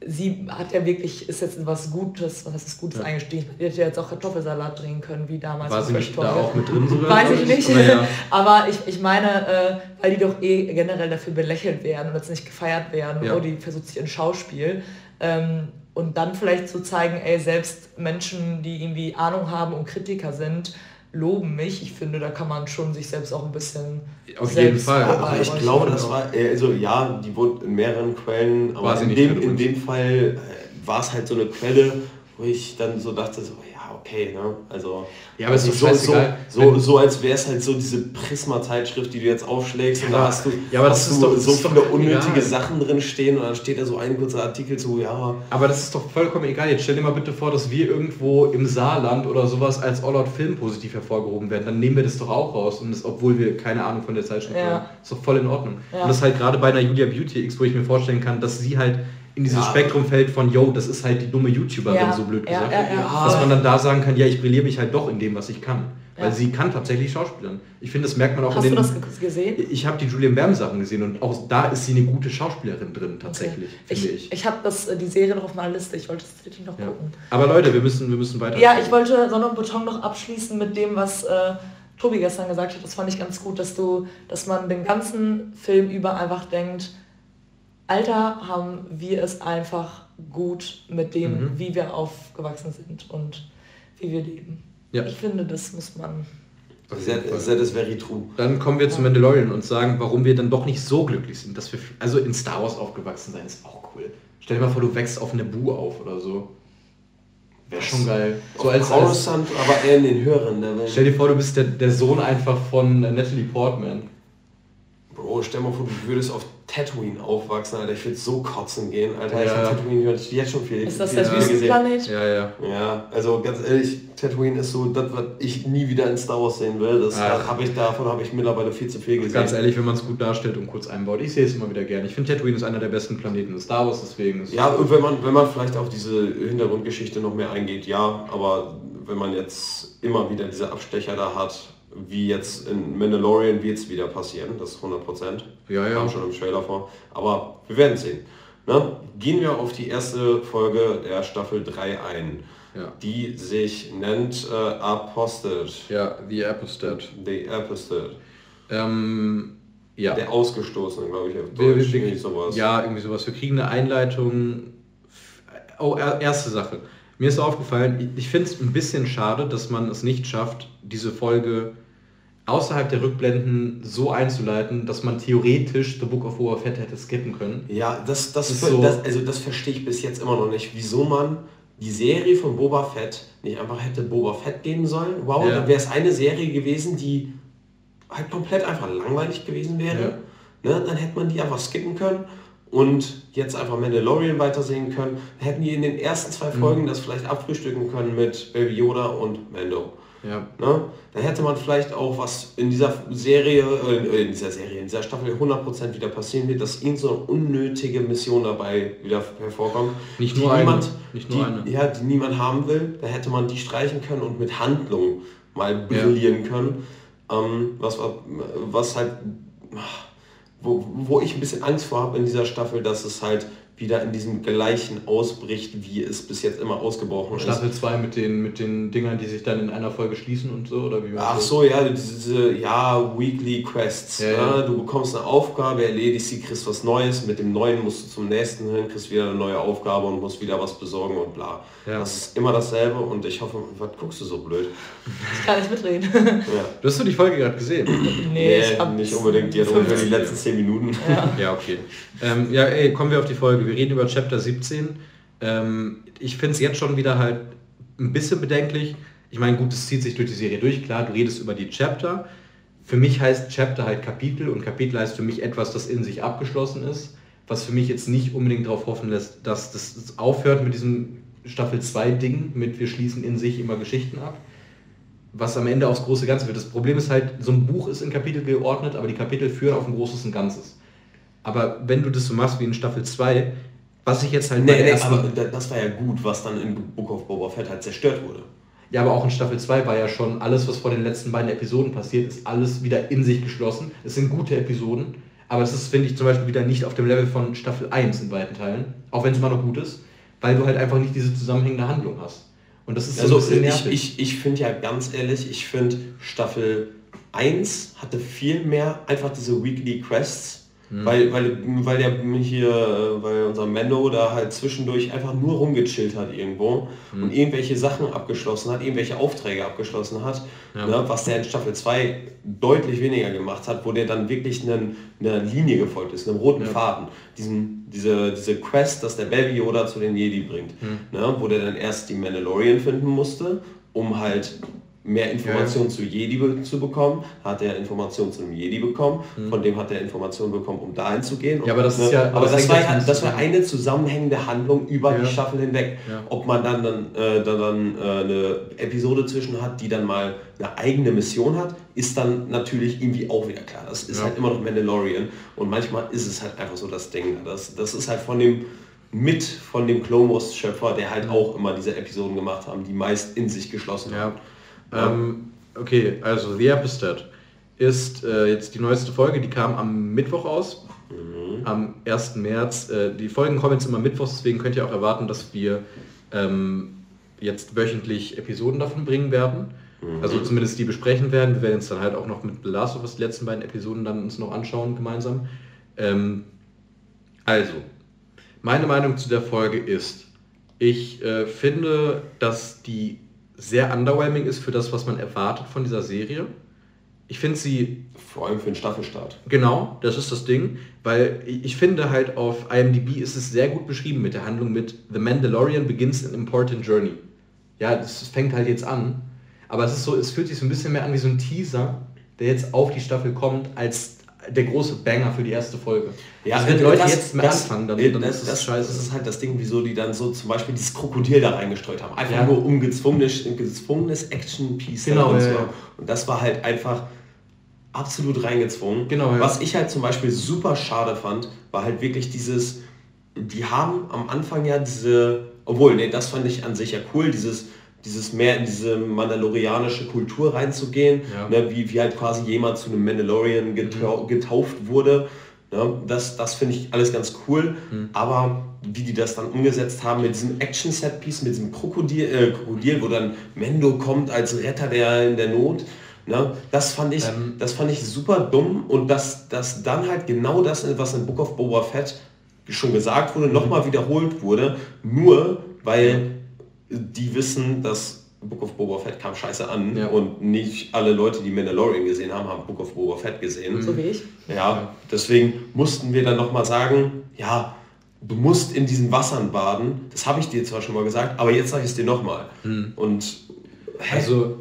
sie hat ja wirklich, ist jetzt was Gutes, was ist Gutes eingestiegen, sie hätte ja jetzt auch Kartoffelsalat drehen können, wie damals. War sie nicht da auch mit drin sogar? Weiß ich nicht. Aber ja. Aber ich, ich meine, äh, weil die doch eh generell dafür belächelt werden und jetzt nicht gefeiert werden, Ja. oh, die versucht sich in Schauspiel. Ähm, und dann vielleicht zu zeigen, ey, selbst Menschen, die irgendwie Ahnung haben und Kritiker sind, loben mich. Ich finde, da kann man schon sich selbst auch ein bisschen Auf jeden selbst Fall. Aber ich beweihräuchern. glaube, das war, äh, also ja, die wurde in mehreren Quellen, aber in dem, in dem Fall äh, war es halt so eine Quelle, wo ich dann so dachte, so, ja, okay, ne? Also, Ja, aber es ist so, so, so, so als wäre es halt so diese Prisma-Zeitschrift, die du jetzt aufschlägst und da hast du, ja, aber das hast ist du doch- das so ist doch viele unnötige egal. Sachen drin stehen und dann steht da so ein kurzer Artikel zu, ja, Aber das ist doch vollkommen egal. Jetzt stell dir mal bitte vor, dass wir irgendwo im Saarland oder sowas als All Out Film positiv hervorgehoben werden. Dann nehmen wir das doch auch raus. Und das, obwohl wir keine Ahnung von der Zeitschrift Ja. haben. Ist doch voll in Ordnung. Ja. Und das halt gerade bei einer Julia Beauty X, wo ich mir vorstellen kann, dass sie halt in dieses Ja. Spektrum fällt von, yo, das ist halt die dumme YouTuberin, Ja. so blöd gesagt. ja, ja. Dass man dann da sagen kann, ja, ich brilliere mich halt doch in dem, was ich kann. Weil sie kann tatsächlich Schauspielern. Ich finde, das merkt man auch Hast in du den... das ge- gesehen? ich habe die Julian Bam Sachen gesehen und auch da ist sie eine gute Schauspielerin drin, tatsächlich, Ich, finde ich, ich. ich habe das äh, die Serie noch auf meiner Liste. Ich wollte das wirklich noch gucken. Aber Leute, wir müssen, wir müssen weiter. Ja, ich wollte Sonne und Beton noch abschließen mit dem, was äh, Tobi gestern gesagt hat. Das fand ich ganz gut, dass du, dass man den ganzen Film über einfach denkt, Alter, haben wir es einfach gut mit dem, Mhm. wie wir aufgewachsen sind und wie wir leben. Ja. Ich finde, das muss man. that, that is very true. Dann kommen wir zu Mandalorian und sagen, warum wir dann doch nicht so glücklich sind, dass wir, also in Star Wars aufgewachsen sein, ist auch cool. Stell dir mal vor, du wächst auf eine Bu auf oder so. Wäre schon geil. So als, als, aber eher in den höheren Leveln. stell dir vor, du bist der, der Sohn einfach von Natalie Portman. Bro, stell mal vor, du würdest auf Tatooine aufwachsen, Alter. Ich würde so kotzen gehen, Alter. Ich Ja. finde Tatooine hört jetzt schon viel. Ist das viel der. Wüstenplanet? Ja, ja. Ja, also ganz ehrlich, Tatooine ist so das, was ich nie wieder in Star Wars sehen will. Das, das hab ich, davon habe ich mittlerweile viel zu viel gesehen. Ganz ehrlich, wenn man es gut darstellt und kurz einbaut. Ich sehe es immer wieder gerne. Ich finde Tatooine ist einer der besten Planeten in Star Wars, deswegen ist Ja, und wenn man, wenn man vielleicht auf diese Hintergrundgeschichte noch mehr eingeht, ja, aber wenn man jetzt immer wieder diese Abstecher da hat, wie jetzt in Mandalorian wird es wieder passieren, das ist 100 Prozent. Ja, ja. Kam schon im Trailer vor. Aber wir werden sehen. Ne? Gehen wir auf die erste Folge der Staffel 3 ein, Ja. die sich nennt äh, Apostate. Ja, The Apostate. The Apostate. Ähm, ja. Der Ausgestoßene, glaube ich, auf Deutsch. wir, irgendwie wir, sowas. Ja, irgendwie sowas. Wir kriegen eine Einleitung. Oh, er- erste Sache. Mir ist aufgefallen, ich finde es ein bisschen schade, dass man es nicht schafft, diese Folge außerhalb der Rückblenden so einzuleiten, dass man theoretisch The Book of Boba Fett hätte skippen können. Ja, das, das, Das ist das, so- also das verstehe ich bis jetzt immer noch nicht, wieso man die Serie von Boba Fett nicht einfach hätte Boba Fett geben sollen. Wow, Ja. dann wäre es eine Serie gewesen, die halt komplett einfach langweilig gewesen wäre. Ne? Dann hätte man die einfach skippen können und jetzt einfach Mandalorian weitersehen können. Dann hätten die in den ersten zwei Mhm. Folgen das vielleicht abfrühstücken können mit Baby Yoda und Mando. Ja. Ne? Da hätte man vielleicht auch was in dieser Serie, äh, in dieser Serie, in dieser Staffel 100% wieder passieren wird, dass irgend so eine unnötige Mission dabei wieder hervorkommt. Nicht die nur eine, niemand, nicht nur die, eine. Ja, die niemand haben will. Da hätte man die streichen können und mit Handlung mal brillieren können. Ähm, was, was halt, wo, wo ich ein bisschen Angst vor habe in dieser Staffel, dass es halt wieder in diesem gleichen ausbricht, wie es bis jetzt immer ausgebrochen ist. Staffel 2 mit den, mit den Dingern, die sich dann in einer Folge schließen und so, oder wie Ach so, ja, diese, ja, Weekly Quests. Ja, ne? ja. Du bekommst eine Aufgabe, erledigst sie, kriegst was Neues, mit dem Neuen musst du zum nächsten hin, kriegst wieder eine neue Aufgabe und musst wieder was besorgen und bla. Ja. Das ist immer dasselbe und ich hoffe, was guckst du so blöd? Ich kann nicht mitreden. Ja. Du hast du die Folge gerade gesehen? nee, ich hab nicht unbedingt, die hat ungefähr die 15. letzten 10 Minuten. Ja, okay. Ähm, ja, ey, kommen wir auf die Folge. Wir reden über Chapter 17. Ähm, ich finde es jetzt schon wieder halt ein bisschen bedenklich. Ich meine, gut, es zieht sich durch die Serie durch. Klar, du redest über die Chapter. Für mich heißt Chapter halt Kapitel und Kapitel heißt für mich etwas, das in sich abgeschlossen ist. was für mich jetzt nicht unbedingt darauf hoffen lässt, dass das aufhört mit diesem Staffel 2 Ding, mit wir schließen in sich immer Geschichten ab, was am Ende aufs große Ganze wird. Das Problem ist halt, so ein Buch ist in Kapitel geordnet, aber die Kapitel führen auf ein großes und Ganzes. Aber wenn du das so machst wie in Staffel 2, was ich jetzt halt nee, nee, aber das war ja gut, was dann in Book of Boba Fett halt zerstört wurde. Ja, aber auch in Staffel 2 war ja schon alles, was vor den letzten beiden Episoden passiert, ist alles wieder in sich geschlossen. Es sind gute Episoden, aber es ist, finde ich, zum Beispiel wieder nicht auf dem Level von Staffel 1 in weiten Teilen, auch wenn es immer noch gut ist, weil du halt einfach nicht diese zusammenhängende Handlung hast. Und das ist also, so ein bisschen nervig. Ich, ich, ich finde ja ganz ehrlich, ich finde Staffel 1 hatte viel mehr einfach diese Weekly Quests Mhm. Weil, weil, weil der hier, weil unser Mendo da halt zwischendurch einfach nur rumgechillt hat irgendwo mhm. und irgendwelche Sachen abgeschlossen hat, irgendwelche Aufträge abgeschlossen hat, ja. ne, was der in Staffel 2 deutlich weniger gemacht hat, wo der dann wirklich einen, einer Linie gefolgt ist, einem roten ja. Faden. Diesen, diese, diese Quest, dass der Baby Yoda zu den Jedi bringt, mhm. ne, wo der dann erst die Mandalorian finden musste, um halt mehr Informationen ja. zu Jedi zu bekommen, hat er Informationen zu einem Jedi bekommen, mhm. von dem hat er Informationen bekommen, um dahin zu gehen. Ja, aber das ist ja, aber das, war, ja, das war eine zusammenhängende Handlung über ja. die Staffel hinweg. Ja. Ob man dann, dann, äh, dann, dann äh, eine Episode zwischen hat, die dann mal eine eigene Mission hat, ist dann natürlich irgendwie auch wieder klar. Das ist halt immer noch Mandalorian und manchmal ist es halt einfach so das Ding. Das, das ist halt von dem mit von dem Clone Wars Schöpfer, der halt auch immer diese Episoden gemacht haben, die meist in sich geschlossen haben. Ähm, okay, also The Episode ist äh, jetzt die neueste Folge, die kam am Mittwoch aus, mhm. am 1. März. Äh, die Folgen kommen jetzt immer mittwochs, deswegen könnt ihr auch erwarten, dass wir ähm, jetzt wöchentlich Episoden davon bringen werden. Mhm. Also zumindest die besprechen werden. Wir werden uns dann halt auch noch mit The Last of Us die letzten beiden Episoden dann uns noch anschauen gemeinsam. Ähm, also, meine Meinung zu der Folge ist, ich äh, finde, dass die sehr underwhelming ist für das, was man erwartet von dieser Serie. Ich finde sie... Vor allem für den Staffelstart. Genau, das ist das Ding, weil ich finde halt auf IMDb ist es sehr gut beschrieben mit der Handlung mit The Mandalorian begins an important journey. Ja, das fängt halt jetzt an, aber es ist so, es fühlt sich so ein bisschen mehr an wie so ein Teaser, der jetzt auf die Staffel kommt, als der große Banger für die erste Folge. Ja, also wenn Leute das, jetzt mehr das, anfangen, dann, dann das, ist das scheiße. Das ist halt das Ding, wieso die dann so zum Beispiel dieses Krokodil da reingestreut haben. Einfach ja. nur um gezwungenes, gezwungenes Action-Piece genau, ja, ja. Und das war halt einfach absolut reingezwungen. Genau, Was ich halt zum Beispiel super schade fand, war halt wirklich dieses, die haben am Anfang ja diese, obwohl, nee, das fand ich an sich ja cool, dieses dieses mehr in diese mandalorianische Kultur reinzugehen, ja. ne, wie, wie halt quasi jemand zu einem Mandalorian getau mhm. getauft wurde. Ne, das das finde ich alles ganz cool, mhm. aber wie die das dann umgesetzt haben mit diesem Action-Set-Piece, mit diesem Krokodil, äh, Krokodil, wo dann Mendo kommt als Retter der in der Not, Ne? Das, fand ich, ähm, das fand ich super dumm und dass, dass dann halt genau das, was in Book of Boba Fett schon gesagt wurde, nochmal wiederholt wurde, nur weil die wissen, dass Book of Boba Fett kam scheiße an ja. und nicht alle Leute, die Mandalorian gesehen haben, haben Book of Boba Fett gesehen. So wie ich. Ja, deswegen mussten wir dann nochmal sagen, ja, du musst in diesen Wassern baden. Das habe ich dir zwar schon mal gesagt, aber jetzt sage ich es dir nochmal. Hm. Und hä? also,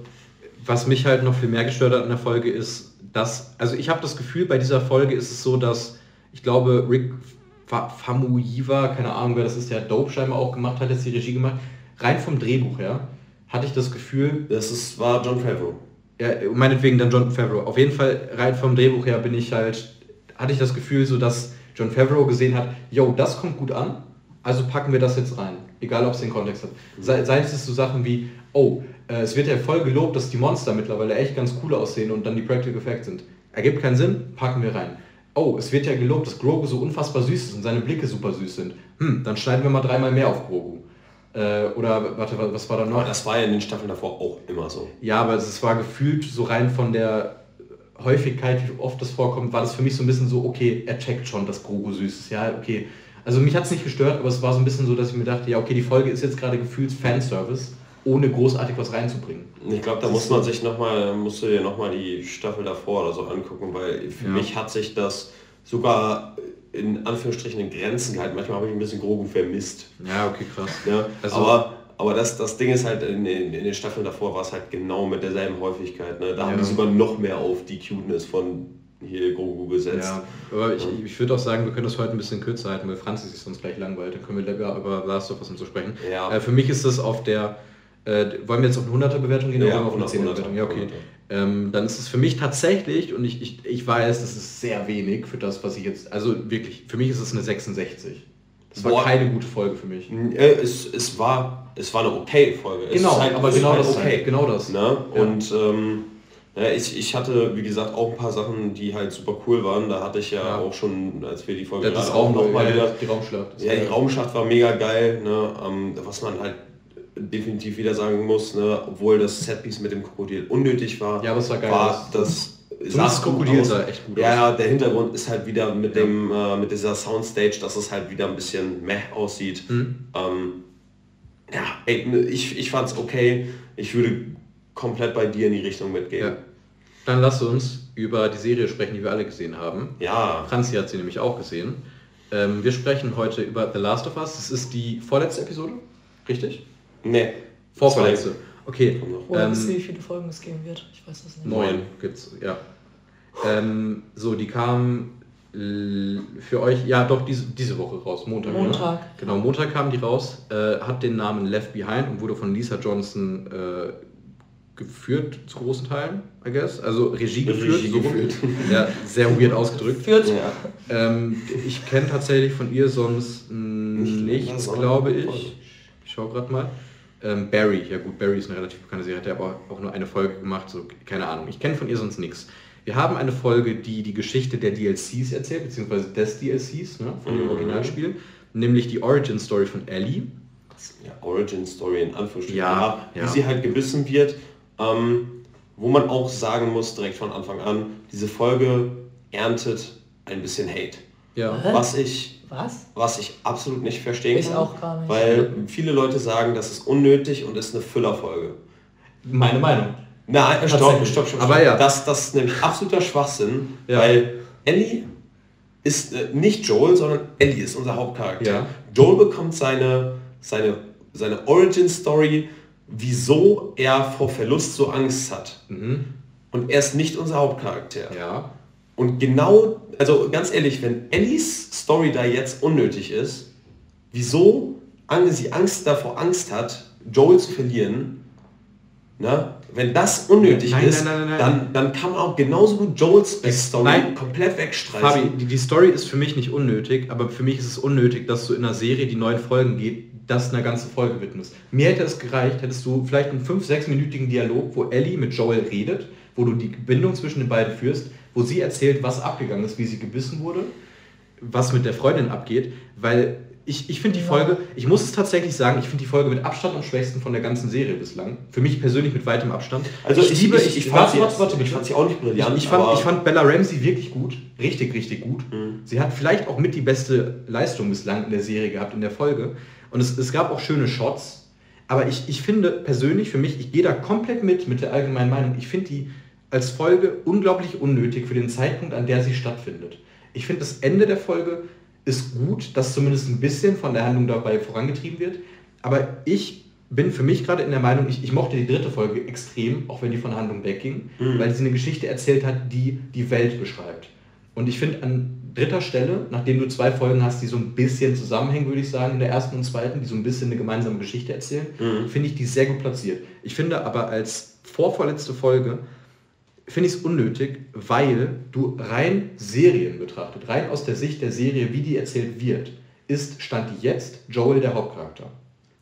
was mich halt noch viel mehr gestört hat in der Folge ist, dass, also ich habe das Gefühl, bei dieser Folge ist es so, dass ich glaube, Rick Famuyiwa, keine Ahnung wer das ist, der Dope scheinbar auch gemacht hat, jetzt die Regie gemacht, rein vom Drehbuch her, hatte ich das Gefühl... Das ist, war John Favreau. Ja, meinetwegen dann John Favreau. Auf jeden Fall rein vom Drehbuch her bin ich halt, hatte ich das Gefühl so, dass John Favreau gesehen hat, yo, das kommt gut an, also packen wir das jetzt rein. Egal, ob es den Kontext hat. Sei, sei es so Sachen wie, oh, äh, es wird ja voll gelobt, dass die Monster mittlerweile echt ganz cool aussehen und dann die Practical Effects sind. Ergibt keinen Sinn, packen wir rein. Oh, es wird ja gelobt, dass Grogu so unfassbar süß ist und seine Blicke super süß sind. Hm, dann schneiden wir mal dreimal mehr auf Grogu. Äh, oder warte, was war da noch? Aber das war ja in den Staffeln davor auch immer so. Ja, aber es war gefühlt so rein von der Häufigkeit, wie oft das vorkommt, war das für mich so ein bisschen so, okay, er checkt schon, dass Grogu süß ist. Ja, okay. Also mich hat es nicht gestört, aber es war so ein bisschen so, dass ich mir dachte, ja, okay, die Folge ist jetzt gerade gefühlt Fanservice, ohne großartig was reinzubringen. Ich glaube, da muss man sich nochmal, musst du dir nochmal die Staffel davor oder so angucken, weil für ja. mich hat sich das sogar in Anführungsstrichen in Grenzen gehalten. Manchmal habe ich ein bisschen Grogu vermisst. Ja, okay, krass. Ja, also, aber aber das, das Ding ist halt, in, in, in den Staffeln davor war es halt genau mit derselben Häufigkeit. Ne? Da ja. haben die sogar noch mehr auf die Cuteness von hier Grogu gesetzt. Ja, aber ich, ich würde auch sagen, wir können das heute ein bisschen kürzer halten, weil Franzi sich sonst gleich langweilt. Dann können wir lieber über Last of Us und so sprechen. Ja. Äh, für mich ist das auf der, äh, wollen wir jetzt auf eine 100er Bewertung gehen Ja, oder auf eine 100er 10er Bewertung? Ja, okay. Ähm, dann ist es für mich tatsächlich, und ich, ich, ich weiß, das ist sehr wenig für das, was ich jetzt, also wirklich, für mich ist es eine 66. Das war Boah. keine gute Folge für mich. Äh, Es, es, war, es war eine okay Folge. Es Genau, halt- aber genau das, halt, genau das. Ne? Ja. Und ähm, ja, ich, ich hatte, wie gesagt, auch ein paar Sachen, die halt super cool waren. Da hatte ich ja, Ja. auch schon, als wir die Folge Das, gerade auch Raum, noch mal ja, wieder... die Raumschlacht. Ja, die war- Raumschacht war mega geil, ne? ähm, was man halt definitiv wieder sagen muss, ne? obwohl das Setpiece mit dem Krokodil unnötig war, Ja, es war geil war das Zumindest das Krokodil sah echt gut ja, aus. Ja, der Hintergrund ist halt wieder mit dem äh, mit dieser Soundstage, dass es halt wieder ein bisschen meh aussieht. Mhm. Ähm, ja, ey, ne, ich, ich fand's okay. Ich würde komplett bei dir in die Richtung mitgehen. Ja. Dann lass uns über die Serie sprechen, die wir alle gesehen haben. Ja, Franzi hat sie nämlich auch gesehen. Ähm, wir sprechen heute über The Last of Us. Das ist die vorletzte Episode, richtig? Ne. Vorvorletzte. Okay. Kommt noch. Oder Ähm, wie viele Folgen es geben wird? Ich weiß das nicht. Neun gibt's, ja. Ähm, so, die kam l- für euch, ja doch, diese, diese Woche raus, Montag. Ne? Montag. Genau, Montag kam die raus, äh, hat den Namen Left Behind und wurde von Lisa Johnson äh, geführt, zu großen Teilen, I guess. Also Regie geführt. Regie so rum. geführt. Ja, sehr weird ausgedrückt. Führt. Ja. Ähm, ich kenne tatsächlich von ihr sonst nichts, glaube ich. Ich schaue gerade mal. Ähm, Barry, ja gut, Barry ist eine relativ bekannte Serie, hat ja aber auch nur eine Folge gemacht, so keine Ahnung. Ich kenne von ihr sonst nichts. Wir haben eine Folge, die die Geschichte der DLCs erzählt, beziehungsweise des DLCs, ne, von dem Mhm. Originalspiel, nämlich die Origin Story von Ellie. ja, Origin Story in Anführungsstrichen, Ja, aber wie ja. sie halt gebissen wird, ähm, wo man auch sagen muss, direkt von Anfang an, diese Folge erntet ein bisschen Hate. Ja. Was ich, Was? was ich absolut nicht verstehen Ich kann. auch gar nicht. Weil viele Leute sagen, das ist unnötig und ist eine Füllerfolge. Meine Meinung. Nein, stopp, Tatsächlich. stopp, stopp. Aber stopp. ja. Das, das ist nämlich absoluter Schwachsinn, Ja. weil Ellie ist äh, nicht Joel, sondern Ellie ist unser Hauptcharakter. Ja. Joel bekommt seine, seine, seine Origin-Story, wieso er vor Verlust so Angst hat. Mhm. Und er ist nicht unser Hauptcharakter. Ja. Und genau, also ganz ehrlich, wenn Ellies Story da jetzt unnötig ist, wieso sie Angst davor Angst hat, Joel zu verlieren, ne? wenn das unnötig Nein, ist, nein, nein, Dann, dann kann man auch genauso gut Joels Backstory Nein. komplett Fabi, wegstreichen. die, die Story ist für mich nicht unnötig, aber für mich ist es unnötig, dass du in einer Serie, die neun Folgen geht, das eine ganze Folge widmest. Mir hätte es gereicht, hättest du vielleicht einen 5-, 6-minütigen Dialog, wo Ellie mit Joel redet, wo du die Bindung zwischen den beiden führst, wo sie erzählt, was abgegangen ist, wie sie gebissen wurde, was mit der Freundin abgeht, weil ich, ich finde die. Folge, ich muss es tatsächlich sagen, ich finde die Folge mit Abstand am schwächsten von der ganzen Serie bislang. Für mich persönlich mit weitem Abstand. Also ich, liebe, ich, ich, fand sie, warte, warte, ich fand sie auch nicht brillant, Ich, ich, fand, aber ich fand Bella Ramsey wirklich gut, richtig, richtig gut. Mhm. Sie hat vielleicht auch mit die beste Leistung bislang in der Serie gehabt, in der Folge. Und es, es gab auch schöne Shots. Aber ich, ich finde persönlich, für mich, ich gehe da komplett mit, mit der allgemeinen Meinung, ich finde die als Folge unglaublich unnötig für den Zeitpunkt, an der sie stattfindet. Ich finde, das Ende der Folge ist gut, dass zumindest ein bisschen von der Handlung dabei vorangetrieben wird. Aber ich bin für mich gerade in der Meinung, ich, ich mochte die dritte Folge extrem, auch wenn die von der Handlung wegging, Mhm. weil sie eine Geschichte erzählt hat, die die Welt beschreibt. Und ich finde an dritter Stelle, nachdem du zwei Folgen hast, die so ein bisschen zusammenhängen, würde ich sagen, in der ersten und zweiten, die so ein bisschen eine gemeinsame Geschichte erzählen, Mhm. finde ich die sehr gut platziert. Ich finde aber als vorvorletzte Folge, finde ich es unnötig, weil du rein Serien betrachtet, rein aus der Sicht der Serie, wie die erzählt wird, ist Stand jetzt Joel der Hauptcharakter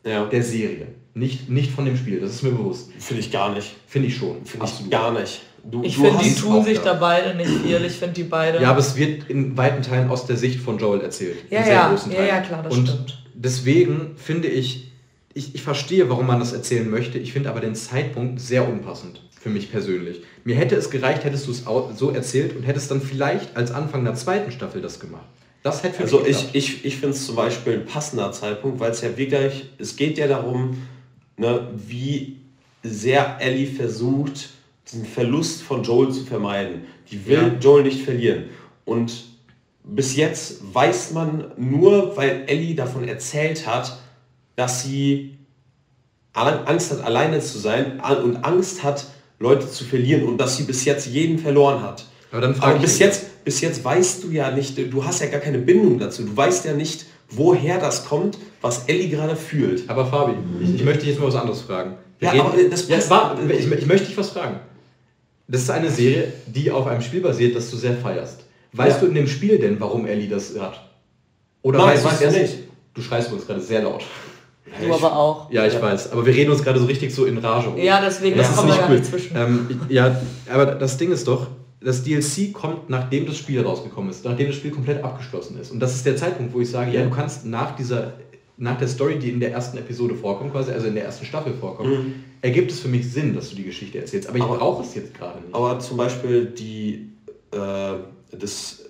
ja, der Serie. Nicht, nicht von dem Spiel, das ist mir bewusst. finde ich gar nicht. Finde ich schon. Finde ich gar nicht. Du, Ich finde, die tun sich da. beide nicht viel. Ich finde die beide. Ja, aber es wird in weiten Teilen aus der Sicht von Joel erzählt. Ja, in sehr ja, großen ja, Teilen. ja, klar, das Und stimmt. deswegen finde ich, ich, ich verstehe, warum man das erzählen möchte. Ich finde aber den Zeitpunkt sehr unpassend. Für mich persönlich. Mir hätte es gereicht, hättest du es so erzählt und hättest dann vielleicht als Anfang der zweiten Staffel das gemacht. Das hätte für Also mich ich, ich, ich finde es zum Beispiel ein passender Zeitpunkt, weil es ja wirklich, es geht ja darum, ne, wie sehr Ellie versucht, diesen Verlust von Joel zu vermeiden. Die will Ja. Joel nicht verlieren. Und bis jetzt weiß man nur, weil Ellie davon erzählt hat, dass sie Ang- Angst hat, alleine zu sein und Angst hat, Leute zu verlieren und dass sie bis jetzt jeden verloren hat. Aber, dann Aber bis, jetzt, bis jetzt weißt du ja nicht, du hast ja gar keine Bindung dazu. Du weißt ja nicht, woher das kommt, was Ellie gerade fühlt. Aber Fabi, ich, ich möchte dich jetzt mal was anderes fragen. Wir ja, aber das ja, war, ich, ich möchte dich was fragen. Das ist eine Serie, die auf einem Spiel basiert, das du sehr feierst. Weißt ja. du in dem Spiel denn, warum Ellie das hat? Oder Nein, weißt, weißt du es nicht? Du schreist uns gerade sehr laut. Du ich, aber auch. Ja, ich ja. weiß. Aber wir reden uns gerade so richtig so in Rage um. Ja, deswegen das ist nicht cool. zwischen. Ähm, ja, aber das Ding ist doch, das DLC kommt, nachdem das Spiel rausgekommen ist, nachdem das Spiel komplett abgeschlossen ist. Und das ist der Zeitpunkt, wo ich sage, ja, du kannst nach dieser, nach der Story, die in der ersten Episode vorkommt, quasi, also in der ersten Staffel vorkommt, mhm. ergibt es für mich Sinn, dass du die Geschichte erzählst. Aber ich brauche es jetzt gerade nicht. Aber zum Beispiel die, äh, das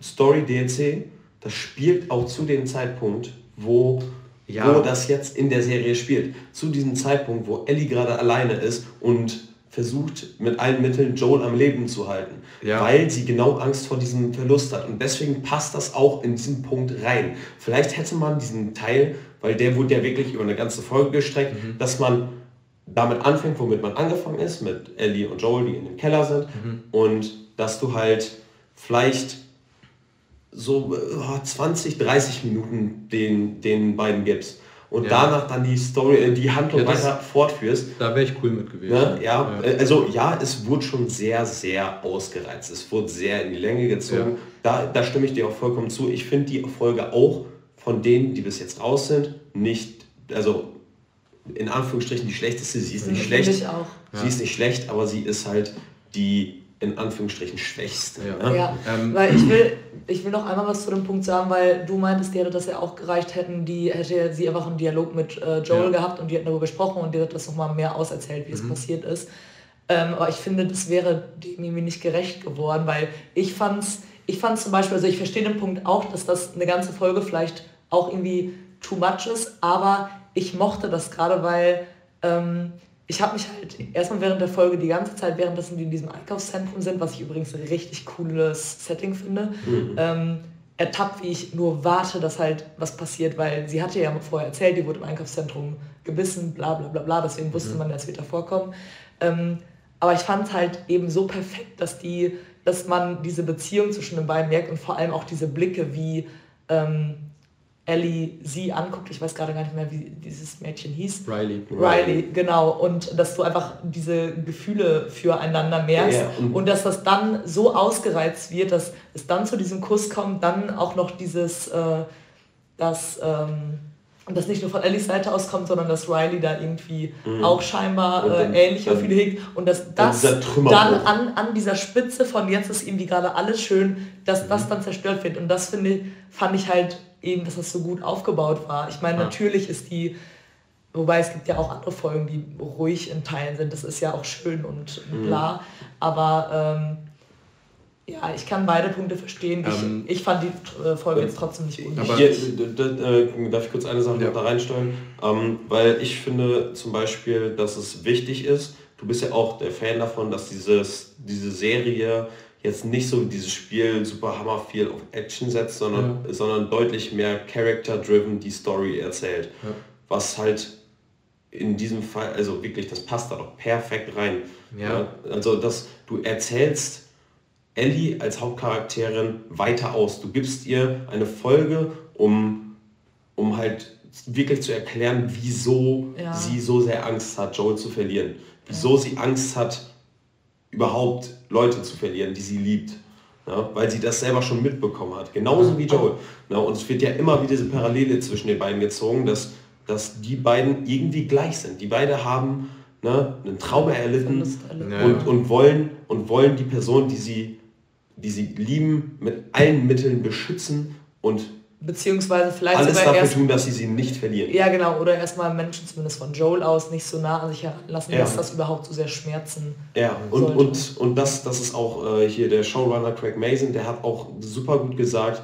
Story DLC, das spielt auch zu dem Zeitpunkt, wo ja. wo das jetzt in der Serie spielt. Zu diesem Zeitpunkt, wo Ellie gerade alleine ist und versucht mit allen Mitteln Joel am Leben zu halten, ja. weil sie genau Angst vor diesem Verlust hat. Und deswegen passt das auch in diesen Punkt rein. Vielleicht hätte man diesen Teil, weil der wurde ja wirklich über eine ganze Folge gestreckt, mhm. dass man damit anfängt, womit man angefangen ist, mit Ellie und Joel, die in dem Keller sind, mhm. und dass du halt vielleicht so 20, äh, 30 Minuten den, den beiden gibst und ja. danach dann die Story, äh, die Handlung ja, weiter fortführst. Da wäre ich cool mit gewesen. Ne? Ja, ja, also ja, es wurde schon sehr, sehr ausgereizt. Es wurde sehr in die Länge gezogen. Da, da stimme ich dir auch vollkommen zu. Ich finde die Folge auch von denen, die bis jetzt raus sind, nicht, also in Anführungsstrichen die schlechteste. Sie ist nicht schlecht. Ich auch. Sie ist nicht schlecht, aber sie ist halt die in Anführungsstrichen schwächste. Ja, ne? ja ähm, weil ich will, ich will noch einmal was zu dem Punkt sagen, weil du meintest, die hätte das ja auch gereicht, hätten die, hätte sie einfach einen Dialog mit äh, Joel ja. gehabt und die hätten darüber gesprochen und die hat das nochmal mehr auserzählt, wie mhm. es passiert ist. Ähm, aber ich finde, das wäre dem irgendwie nicht gerecht geworden, weil ich fand's, ich fand zum Beispiel, also ich verstehe den Punkt auch, dass das eine ganze Folge vielleicht auch irgendwie too much ist, aber ich mochte das gerade, weil ähm, ich habe mich halt erstmal während der Folge die ganze Zeit, währenddessen die in diesem Einkaufszentrum sind, was ich übrigens ein richtig cooles Setting finde, mhm. ähm, ertappt, wie ich nur warte, dass halt was passiert, weil sie hatte ja vorher erzählt, die wurde im Einkaufszentrum gebissen, bla bla bla bla, deswegen wusste mhm. man, das wird da vorkommen. Ähm, aber ich fand es halt eben so perfekt, dass die, dass man diese Beziehung zwischen den beiden merkt und vor allem auch diese Blicke, wie ähm, Ellie sie anguckt, ich weiß gerade gar nicht mehr, wie dieses Mädchen hieß. Riley. Riley, genau. Und dass du einfach diese Gefühle füreinander merkst ja, und, und, dass das dann so ausgereizt wird, dass es dann zu diesem Kuss kommt, dann auch noch dieses, äh, dass ähm, das nicht nur von Ellies Seite aus kommt, sondern dass Riley da irgendwie mhm. auch scheinbar äh, ähnliche Gefühle hegt und dass das dann an, an dieser Spitze von jetzt ist irgendwie gerade alles schön, dass mhm. das dann zerstört wird. Und das finde fand ich halt eben, dass das so gut aufgebaut war. Ich meine, ja. natürlich ist die, wobei es gibt ja auch andere Folgen, die ruhig in Teilen sind, das ist ja auch schön und mhm. bla, aber ähm, ja, ich kann beide Punkte verstehen. Ich, ähm, ich fand die äh, Folge jetzt trotzdem nicht gut. Aber Hier, äh, darf ich kurz eine Sache ja. da reinstellen? Ähm, weil ich finde zum Beispiel, dass es wichtig ist, du bist ja auch der Fan davon, dass dieses, diese Serie jetzt nicht so wie dieses Spiel super hammer viel auf Action setzt, sondern, ja. sondern deutlich mehr character-driven die Story erzählt. Ja. Was halt in diesem Fall, also wirklich, das passt da doch perfekt rein. Ja. Also, dass du erzählst Ellie als Hauptcharakterin weiter aus. Du gibst ihr eine Folge, um, um halt wirklich zu erklären, wieso ja. sie so sehr Angst hat, Joel zu verlieren. Wieso sie Angst hat, überhaupt Leute zu verlieren, die sie liebt. Ja, weil sie das selber schon mitbekommen hat. Genauso wie Joel. Ja, und es wird ja immer wieder diese Parallele zwischen den beiden gezogen, dass, dass die beiden irgendwie gleich sind. Die beiden haben ne, einen Traum erlitten und, und, wollen, und wollen die Person, die sie, die sie lieben, mit allen Mitteln beschützen und beziehungsweise vielleicht alles sogar dafür tun, dass sie sie nicht verlieren. Ja, genau. Oder erstmal Menschen, zumindest von Joel aus, nicht so nah an sich heranlassen, ja. dass das überhaupt so sehr schmerzen Ja, und, und, und das, das ist auch äh, hier der Showrunner Craig Mason, der hat auch super gut gesagt,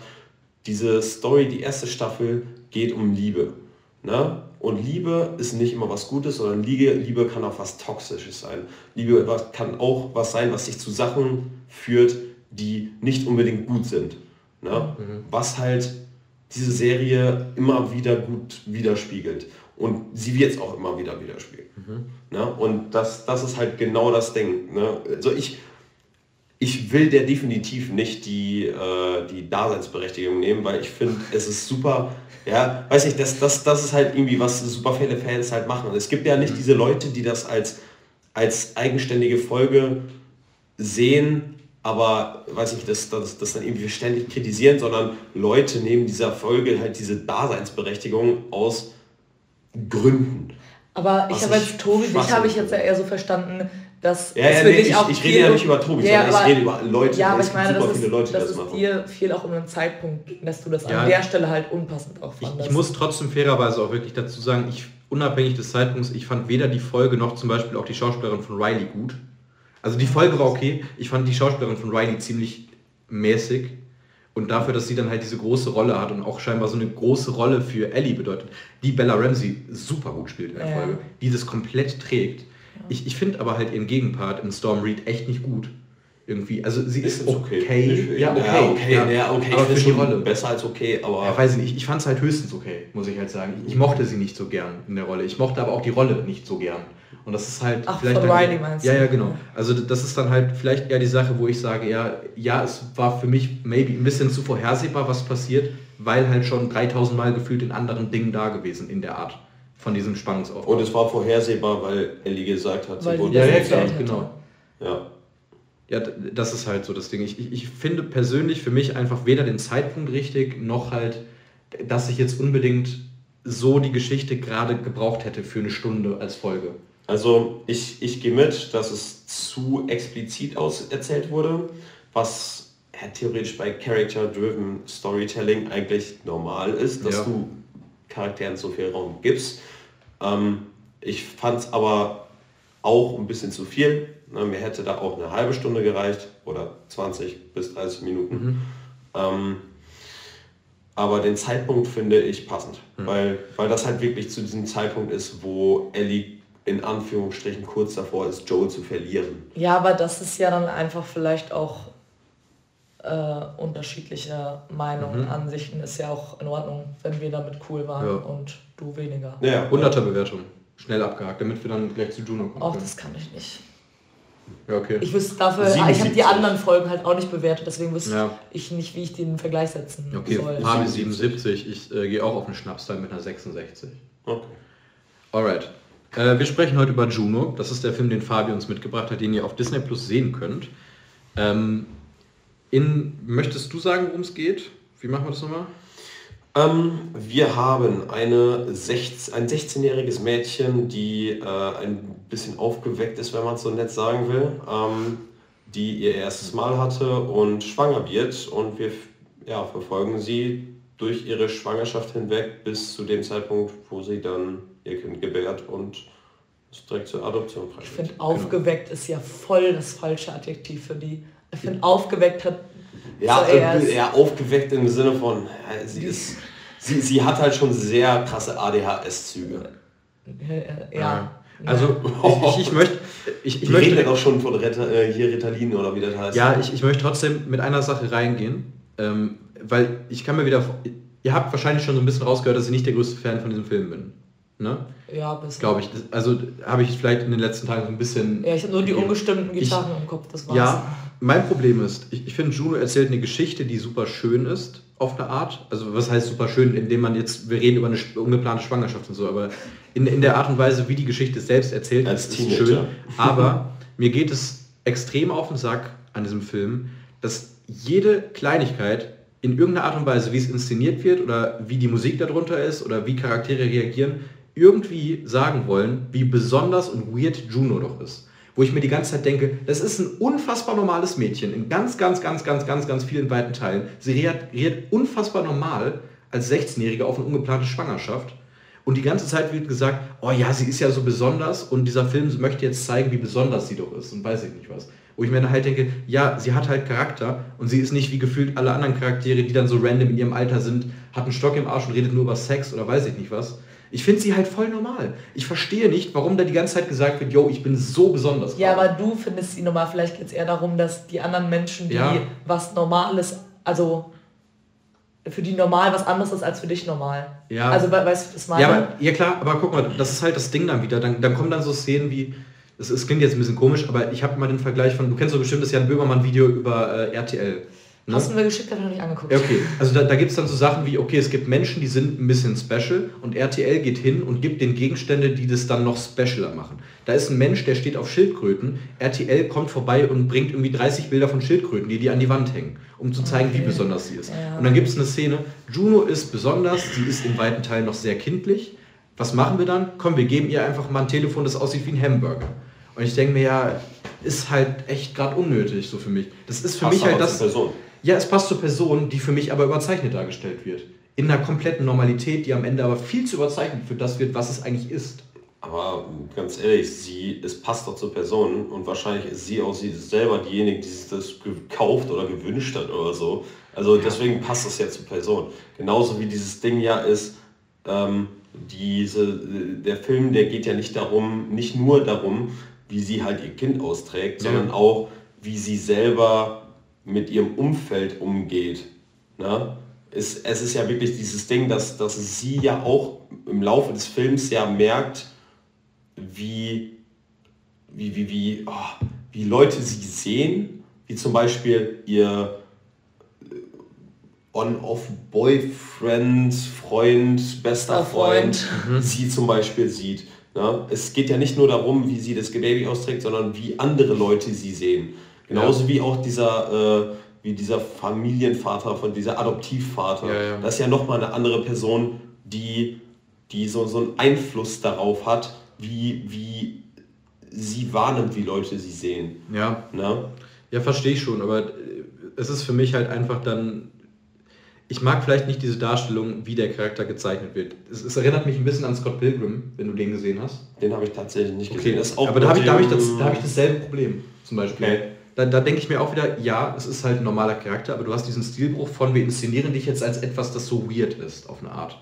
diese Story, die erste Staffel, geht um Liebe. Ne? Und Liebe ist nicht immer was Gutes, sondern Liebe, Liebe kann auch was Toxisches sein. Liebe kann auch was sein, was sich zu Sachen führt, die nicht unbedingt gut sind. Ne? Mhm. Was halt diese Serie immer wieder gut widerspiegelt. Und sie wird es auch immer wieder widerspiegeln. Mhm. Ne? Und das, das ist halt genau das Ding. Ne? Also ich, ich will der definitiv nicht die, äh, die Daseinsberechtigung nehmen, weil ich finde, es ist super, ja, weiß nicht, das, das, das ist halt irgendwie, was super viele Fans halt machen. Und es gibt ja nicht diese Leute, die das als, als eigenständige Folge sehen, aber weiß ich, das, das, das dann irgendwie ständig kritisieren, sondern Leute nehmen dieser Folge halt diese Daseinsberechtigung aus Gründen. Aber ich habe jetzt Tobi, dich habe ich jetzt ja eher so verstanden, dass ja, ja, nee, ich, ich rede ja nicht über Tobi, ja, sondern aber, ich rede über Leute. Ja, aber ich meine, das ist, Leute, das, das ist dir viel auch um einen Zeitpunkt, dass du das ja, an der Stelle halt unpassend auch fandest. Ich, ich muss trotzdem fairerweise auch wirklich dazu sagen, ich unabhängig des Zeitpunkts, ich fand weder die Folge noch zum Beispiel auch die Schauspielerin von Riley gut. Also die Folge war okay, ich fand die Schauspielerin von Riley ziemlich mäßig. Und dafür, dass sie dann halt diese große Rolle hat und auch scheinbar so eine große Rolle für Ellie bedeutet, die Bella Ramsey super gut spielt in der ja. Folge, die das komplett trägt. Ich, ich finde aber halt ihren Gegenpart in Storm Reed echt nicht gut. Irgendwie. Also sie ist, ist okay. okay. Ja, okay. Ja, okay. Ja, ja, okay. Aber für die Rolle. Besser als okay, aber. Ja, weiß ich nicht. Ich fand es halt höchstens okay, muss ich halt sagen. Ich mochte sie nicht so gern in der Rolle. Ich mochte aber auch die Rolle nicht so gern. Und das ist halt Ach, vielleicht. Von Riley meinst ja, ja, genau. Also das ist dann halt vielleicht eher die Sache, wo ich sage, ja, ja, es war für mich maybe ein bisschen zu vorhersehbar, was passiert, weil halt schon 3000 Mal gefühlt in anderen Dingen da gewesen in der Art von diesem Spannungsaufbau. Und es war vorhersehbar, weil Ellie gesagt hat, weil sie wurde ja, ja, klar, genau. Ja. Ja, das ist halt so das Ding. Ich, ich, ich finde persönlich für mich einfach weder den Zeitpunkt richtig, noch halt, dass ich jetzt unbedingt so die Geschichte gerade gebraucht hätte für eine Stunde als Folge. Also ich, ich gehe mit, dass es zu explizit aus erzählt wurde, was ja, theoretisch bei Character-Driven Storytelling eigentlich normal ist, dass ja. du Charakteren so viel Raum gibst. Ähm, ich fand es aber auch ein bisschen zu viel. Ne, mir hätte da auch eine halbe Stunde gereicht oder 20 bis 30 Minuten. Mhm. Ähm, aber den Zeitpunkt finde ich passend, mhm. weil, weil das halt wirklich zu diesem Zeitpunkt ist, wo Ellie in Anführungsstrichen kurz davor ist, Joel zu verlieren. Ja, aber das ist ja dann einfach vielleicht auch äh, unterschiedliche Meinungen, mhm. Ansichten ist ja auch in Ordnung, wenn wir damit cool waren ja. und du weniger. Ja, 100er Bewertung. Schnell abgehakt, damit wir dann gleich zu Juno kommen. Auch das kann ich nicht. Ja, okay. Ich wüsste dafür, 77. ich habe die anderen Folgen halt auch nicht bewertet, deswegen wüsste ja. ich nicht, wie ich den Vergleich setzen okay. soll. Okay, Harvey 77, ich äh, gehe auch auf einen Schnapstein mit einer 66. Okay. Alright. Äh, wir sprechen heute über Juno. Das ist der Film, den Fabi uns mitgebracht hat, den ihr auf Disney Plus sehen könnt. Ähm, in, möchtest du sagen, worum es geht? Wie machen wir das nochmal? Ähm, wir haben eine 16, ein 16-jähriges Mädchen, die äh, ein bisschen aufgeweckt ist, wenn man es so nett sagen will, ähm, die ihr erstes Mal hatte und schwanger wird. Und wir ja, verfolgen sie durch ihre Schwangerschaft hinweg bis zu dem Zeitpunkt, wo sie dann ihr Kind gebärt und es direkt zur Adoption Ich finde, aufgeweckt genau. ist ja voll das falsche Adjektiv für die. Ich finde, aufgeweckt hat. Ja, äh, ja, aufgeweckt im Sinne von, ja, sie ist. Sie, sie hat halt schon sehr krasse ADHS-Züge. Ja. ja. Also ich, ich, ich möchte, ich, ich Die möchte auch schon von Reta, äh, hier Ritalin oder wie das heißt. Ja, ich, ich möchte trotzdem mit einer Sache reingehen, ähm, weil ich kann mir wieder, ihr habt wahrscheinlich schon so ein bisschen rausgehört, dass ich nicht der größte Fan von diesem Film bin. Ne? Ja, bis Glaube ich. Also habe ich vielleicht in den letzten Tagen so ein bisschen. Ja, ich habe nur die ungestimmten Gitarren ich, im Kopf, das war's. Ja, mein Problem ist, ich, ich finde, Juno erzählt eine Geschichte, die super schön ist, auf eine Art. Also was heißt super schön, indem man jetzt, wir reden über eine ungeplante Schwangerschaft und so, aber in, in der Art und Weise, wie die Geschichte selbst erzählt Als ist, ist schön. Aber mir geht es extrem auf den Sack an diesem Film, dass jede Kleinigkeit in irgendeiner Art und Weise, wie es inszeniert wird oder wie die Musik darunter ist oder wie Charaktere reagieren, irgendwie sagen wollen, wie besonders und weird Juno doch ist. Wo ich mir die ganze Zeit denke, das ist ein unfassbar normales Mädchen in ganz, ganz, ganz, ganz, ganz, ganz vielen weiten Teilen. Sie reagiert unfassbar normal als 16-Jährige auf eine ungeplante Schwangerschaft. Und die ganze Zeit wird gesagt, oh ja, sie ist ja so besonders und dieser Film möchte jetzt zeigen, wie besonders sie doch ist und weiß ich nicht was. Wo ich mir dann halt denke, ja, sie hat halt Charakter und sie ist nicht wie gefühlt alle anderen Charaktere, die dann so random in ihrem Alter sind, hat einen Stock im Arsch und redet nur über Sex oder weiß ich nicht was. Ich finde sie halt voll normal. Ich verstehe nicht, warum da die ganze Zeit gesagt wird, yo, ich bin so besonders. Ja, aber du findest sie normal. Vielleicht geht es eher darum, dass die anderen Menschen, die ja. was Normales, also für die normal was anderes ist als für dich normal. Ja. Also weißt du, das meine? Ja, aber, ja klar, aber guck mal, das ist halt das Ding dann wieder. Dann, dann kommen dann so Szenen wie, es, klingt jetzt ein bisschen komisch, aber ich habe mal den Vergleich von, du kennst doch bestimmt das Jan Böhmermann-Video über äh, RTL. Ne? Hast du mir geschickt, habe ich noch nicht angeguckt. Okay, also da, da gibt es dann so Sachen wie, okay, es gibt Menschen, die sind ein bisschen special und RTL geht hin und gibt den Gegenstände, die das dann noch specialer machen. Da ist ein Mensch, der steht auf Schildkröten, RTL kommt vorbei und bringt irgendwie 30 Bilder von Schildkröten, die die an die Wand hängen, um zu zeigen, okay. wie besonders sie ist. Ja. Und dann gibt es eine Szene, Juno ist besonders, sie ist in weiten Teilen noch sehr kindlich. Was machen wir dann? Komm, wir geben ihr einfach mal ein Telefon, das aussieht wie ein Hamburger. Und ich denke mir, ja, ist halt echt gerade unnötig so für mich. Das ist für Passt mich halt das. Person. Ja, es passt zur Person, die für mich aber überzeichnet dargestellt wird. In einer kompletten Normalität, die am Ende aber viel zu überzeichnet für das wird, was es eigentlich ist. Aber ganz ehrlich, sie, es passt doch zur Person und wahrscheinlich ist sie auch sie selber diejenige, die sich das gekauft oder gewünscht hat oder so. Also ja. deswegen passt das ja zur Person. Genauso wie dieses Ding ja ist, ähm, diese, der Film, der geht ja nicht darum, nicht nur darum, wie sie halt ihr Kind austrägt, ja. sondern auch, wie sie selber mit ihrem Umfeld umgeht. Ne? Es, es ist ja wirklich dieses Ding, dass, dass sie ja auch im Laufe des Films ja merkt, wie, wie, wie, wie, oh, wie Leute sie sehen, wie zum Beispiel ihr äh, On-Off-Boyfriend, Freund, bester Freund, Freund, sie zum Beispiel sieht. Ja, es geht ja nicht nur darum, wie sie das Baby austrägt, sondern wie andere Leute sie sehen. Genauso ja. wie auch dieser, äh, wie dieser Familienvater von dieser Adoptivvater. Ja, ja. Das ist ja nochmal eine andere Person, die, die so, so einen Einfluss darauf hat, wie, wie sie wahrnimmt, wie Leute sie sehen. Ja. Na? Ja, verstehe ich schon, aber es ist für mich halt einfach dann ich mag vielleicht nicht diese Darstellung, wie der Charakter gezeichnet wird. Es, es, erinnert mich ein bisschen an Scott Pilgrim, wenn du den gesehen hast. Den habe ich tatsächlich nicht okay. gesehen. Aber da habe ich, da hab ich, das, da hab ich dasselbe Problem zum Beispiel. Okay. Da, da denke ich mir auch wieder, ja, es ist halt ein normaler Charakter, aber du hast diesen Stilbruch von, wir inszenieren dich jetzt als etwas, das so weird ist, auf eine Art.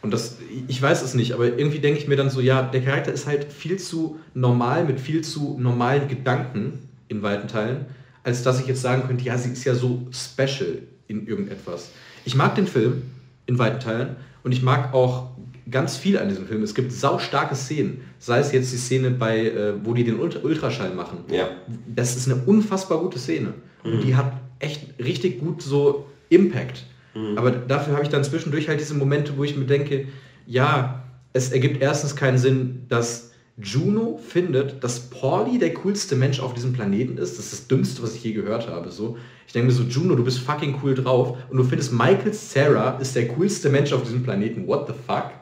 Und das, ich weiß es nicht, aber irgendwie denke ich mir dann so, ja, der Charakter ist halt viel zu normal, mit viel zu normalen Gedanken in weiten Teilen, als dass ich jetzt sagen könnte, ja, sie ist ja so special in irgendetwas. Ich mag den Film in weiten Teilen und ich mag auch ganz viel an diesem Film. Es gibt saustarke Szenen. Sei es jetzt die Szene bei, äh, wo die den Ultraschall machen. Ja. Das ist eine unfassbar gute Szene. Mhm. Und die hat echt richtig gut so Impact. Mhm. Aber dafür habe ich dann zwischendurch halt diese Momente, wo ich mir denke, ja, es ergibt erstens keinen Sinn, dass Juno findet, dass Pauli der coolste Mensch auf diesem Planeten ist. Das ist das Dümmste, was ich je gehört habe. So. Ich denke mir so, Juno, du bist fucking cool drauf und du findest Michael Sarah ist der coolste Mensch auf diesem Planeten. What the fuck?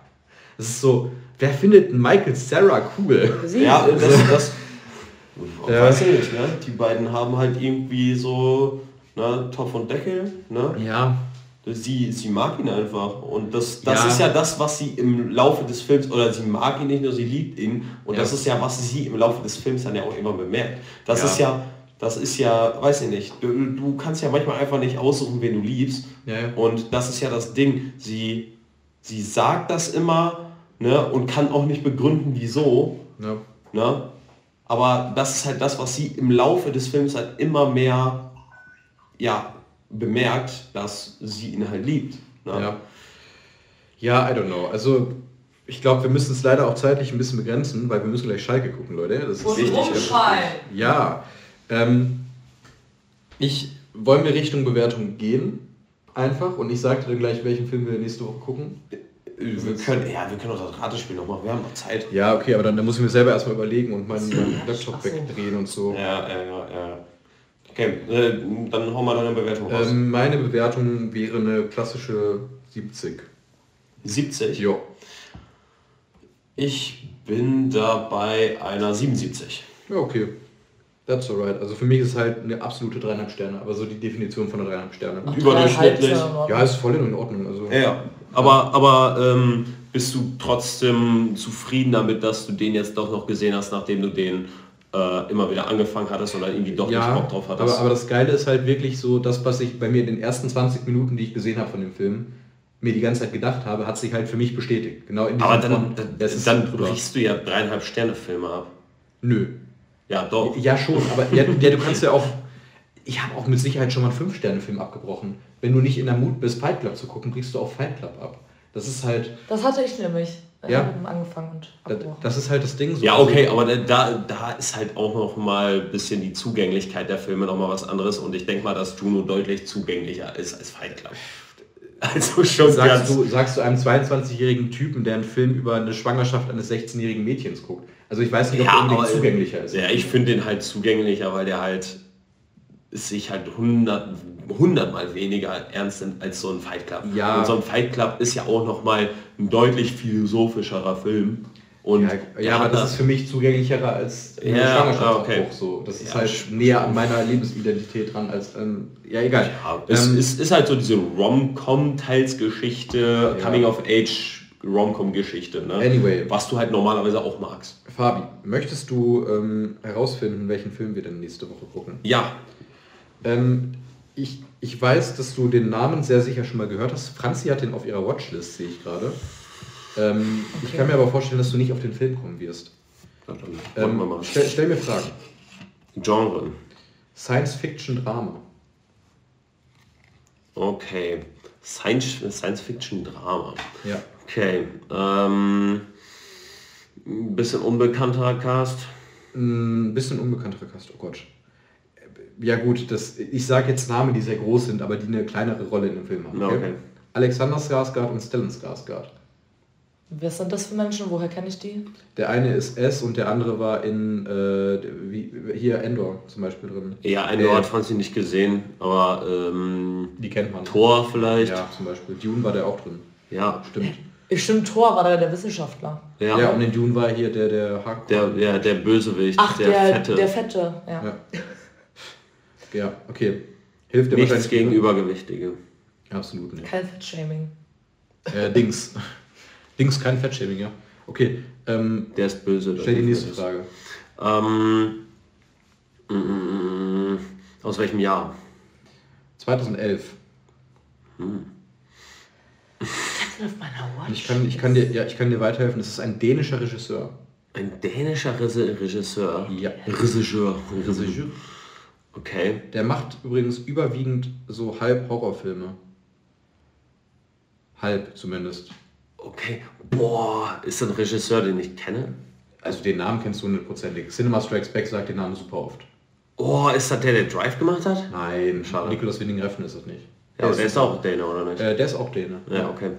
Das ist so, wer findet Michael Sarah cool? Sie ja, das, das ja. weiß ich nicht, ne? Die beiden haben halt irgendwie so ne, Topf und Deckel, ne? Ja. Sie, sie mag ihn einfach. Und das, das ja. ist ja das, was sie im Laufe des Films, oder sie mag ihn nicht nur, sie liebt ihn. Und ja. das ist ja, was sie im Laufe des Films dann ja auch immer bemerkt. Das ja. ist ja, das ist ja, weiß ich nicht, du, du kannst ja manchmal einfach nicht aussuchen, wen du liebst. Und das ist ja das Ding. Sie, sie sagt das immer ne, und kann auch nicht begründen, wieso. Ne? Aber das ist halt das, was sie im Laufe des Films halt immer mehr ja, bemerkt, dass sie ihn halt liebt. Ne? Ja. ja, I don't know. Also ich glaube, wir müssen es leider auch zeitlich ein bisschen begrenzen, weil wir müssen gleich Schalke gucken, Leute. Das ist Und wichtig. Ja. Ähm, ich wollen wir Richtung Bewertung gehen, einfach. Und ich sage dir gleich, welchen Film wir nächste Woche gucken. Wir können, ja, wir können auch das Ratespiel noch machen, wir haben noch Zeit. Ja, okay, aber dann, dann muss ich mir selber erstmal überlegen und meinen, meinen Laptop wegdrehen und so. Ja, ja, ja, ja. Okay, äh, dann hauen wir deine Bewertung raus. Ähm, meine Bewertung wäre eine klassische 70. 70? Ja. Ich bin da bei einer 77. Ja, okay. That's alright. Also für mich ist es halt eine absolute 3,5 Sterne, aber so die Definition von einer 3,5 Sterne. Ach, Überdurchschnittlich. Ja, ist voll in Ordnung. Also, ja, aber, aber ähm, bist du trotzdem zufrieden damit, dass du den jetzt doch noch gesehen hast, nachdem du den äh, immer wieder angefangen hattest oder irgendwie doch ja, nicht Bock drauf hattest. Aber, aber das Geile ist halt wirklich so, das, was ich bei mir in den ersten 20 Minuten, die ich gesehen habe von dem Film, mir die ganze Zeit gedacht habe, hat sich halt für mich bestätigt. Genau in aber dann, Form, dann, dann brichst du ja dreieinhalb Sterne Filme ab. Nö. Ja, doch. Ja, schon, aber ja, ja, du kannst ja auch. Ich habe auch mit Sicherheit schon mal einen 5-Sterne-Film abgebrochen. Wenn du nicht in der Mut bist, Fight Club zu gucken, brichst du auch Fight Club ab. Das ist halt. Das hatte ich nämlich. äh, Ja. angefangen und Das, abgebrochen. das ist halt das Ding. So. Ja, okay, aber da, da ist halt auch noch mal ein bisschen die Zugänglichkeit der Filme noch mal was anderes und ich denke mal, dass Juno deutlich zugänglicher ist als Fight Club. Also schon Sagst ganz... du, sagst du einem 22-jährigen Typen, der einen Film über eine Schwangerschaft eines 16-jährigen Mädchens guckt? Also ich weiß nicht, ob Ja, der unbedingt aber- zugänglicher ist. Ja, ich finde den halt zugänglicher, weil der halt sich halt hundert, hundertmal weniger ernst nimmt als so ein Fight Club. Ja. Und so ein Fight Club ist ja auch noch mal ein deutlich philosophischerer Film. Und Ja, ja aber das ist für mich zugänglicherer als Ja, Schwangerschaftsabbruch. okay. So. Das ist Ja, halt näher an meiner Lebensidentität dran als ähm, ja egal. Ja, es, Ähm, ist halt so diese Rom-Com-Teilsgeschichte. Coming-of-Age Rom-Com-Geschichte, ne? Anyway. was du halt normalerweise auch magst. Fabi, möchtest du ähm, herausfinden, welchen Film wir denn nächste Woche gucken? Ja, Ähm, ich, ich weiß, dass du den Namen sehr sicher schon mal gehört hast. Franzi hat den auf ihrer Watchlist, sehe ich gerade. Ähm, Ich Okay. kann mir aber vorstellen, dass du nicht auf den Film kommen wirst. Dann wollen Ähm, wir mal. stell, stell mir Fragen. Genre. Science-Fiction-Drama. Okay. Science- Science-Fiction-Drama. Ja. Okay. Ähm, ein bisschen unbekannter Cast. Ein bisschen unbekannterer Cast, oh Gott. Ja gut, das, ich sage jetzt Namen, die sehr groß sind, aber die eine kleinere Rolle in dem Film haben. Ja, okay. Alexander Skarsgård und Stellan Skarsgård. Wer sind das für Menschen? Woher kenne ich die? Der eine ist S und der andere war in äh, wie, hier Endor zum Beispiel drin. Ja, ein Äh, fand ich nicht gesehen, aber ähm, Die kennt man. Tor vielleicht. Ja, zum Beispiel. Dune war der auch drin. Ja, Stimmt. Stimmt, Thor war da der Wissenschaftler. ja. Ja, und in Dune war hier der, der Hack. Der, der, der Bösewicht, Ach, der, der, Fette. der Fette, ja. Ja. Ja, okay. Hilft dir Nichts wahrscheinlich gegen Übergewichtige. Absolut nicht. Kein Fettshaming. Äh, Dings. Dings kein Fettshaming, ja. Okay, ähm, Der ist böse. stell die das nächste ist- Frage. Ähm, mm, mm, mm, aus welchem Jahr? 2011. Auf meiner Watch. Ich kann, ich, kann dir, ja, ich kann dir weiterhelfen. Es ist ein dänischer Regisseur. Ein dänischer Regisseur. Ja. Regisseur. Regisseur. Okay. Der macht übrigens überwiegend so halb Horrorfilme. Halb zumindest. Okay. Boah, ist ein Regisseur, den ich kenne? Also den Namen kennst du hundertprozentig. Cinema Strikes Back sagt den Namen super oft. Oh, ist das der, der Drive gemacht hat? Nein, Schade. Nicolas Winding Refn ist das nicht. Ja, aber der ist auch Däne, oder nicht? Äh, der ist auch Däne. Ja, okay.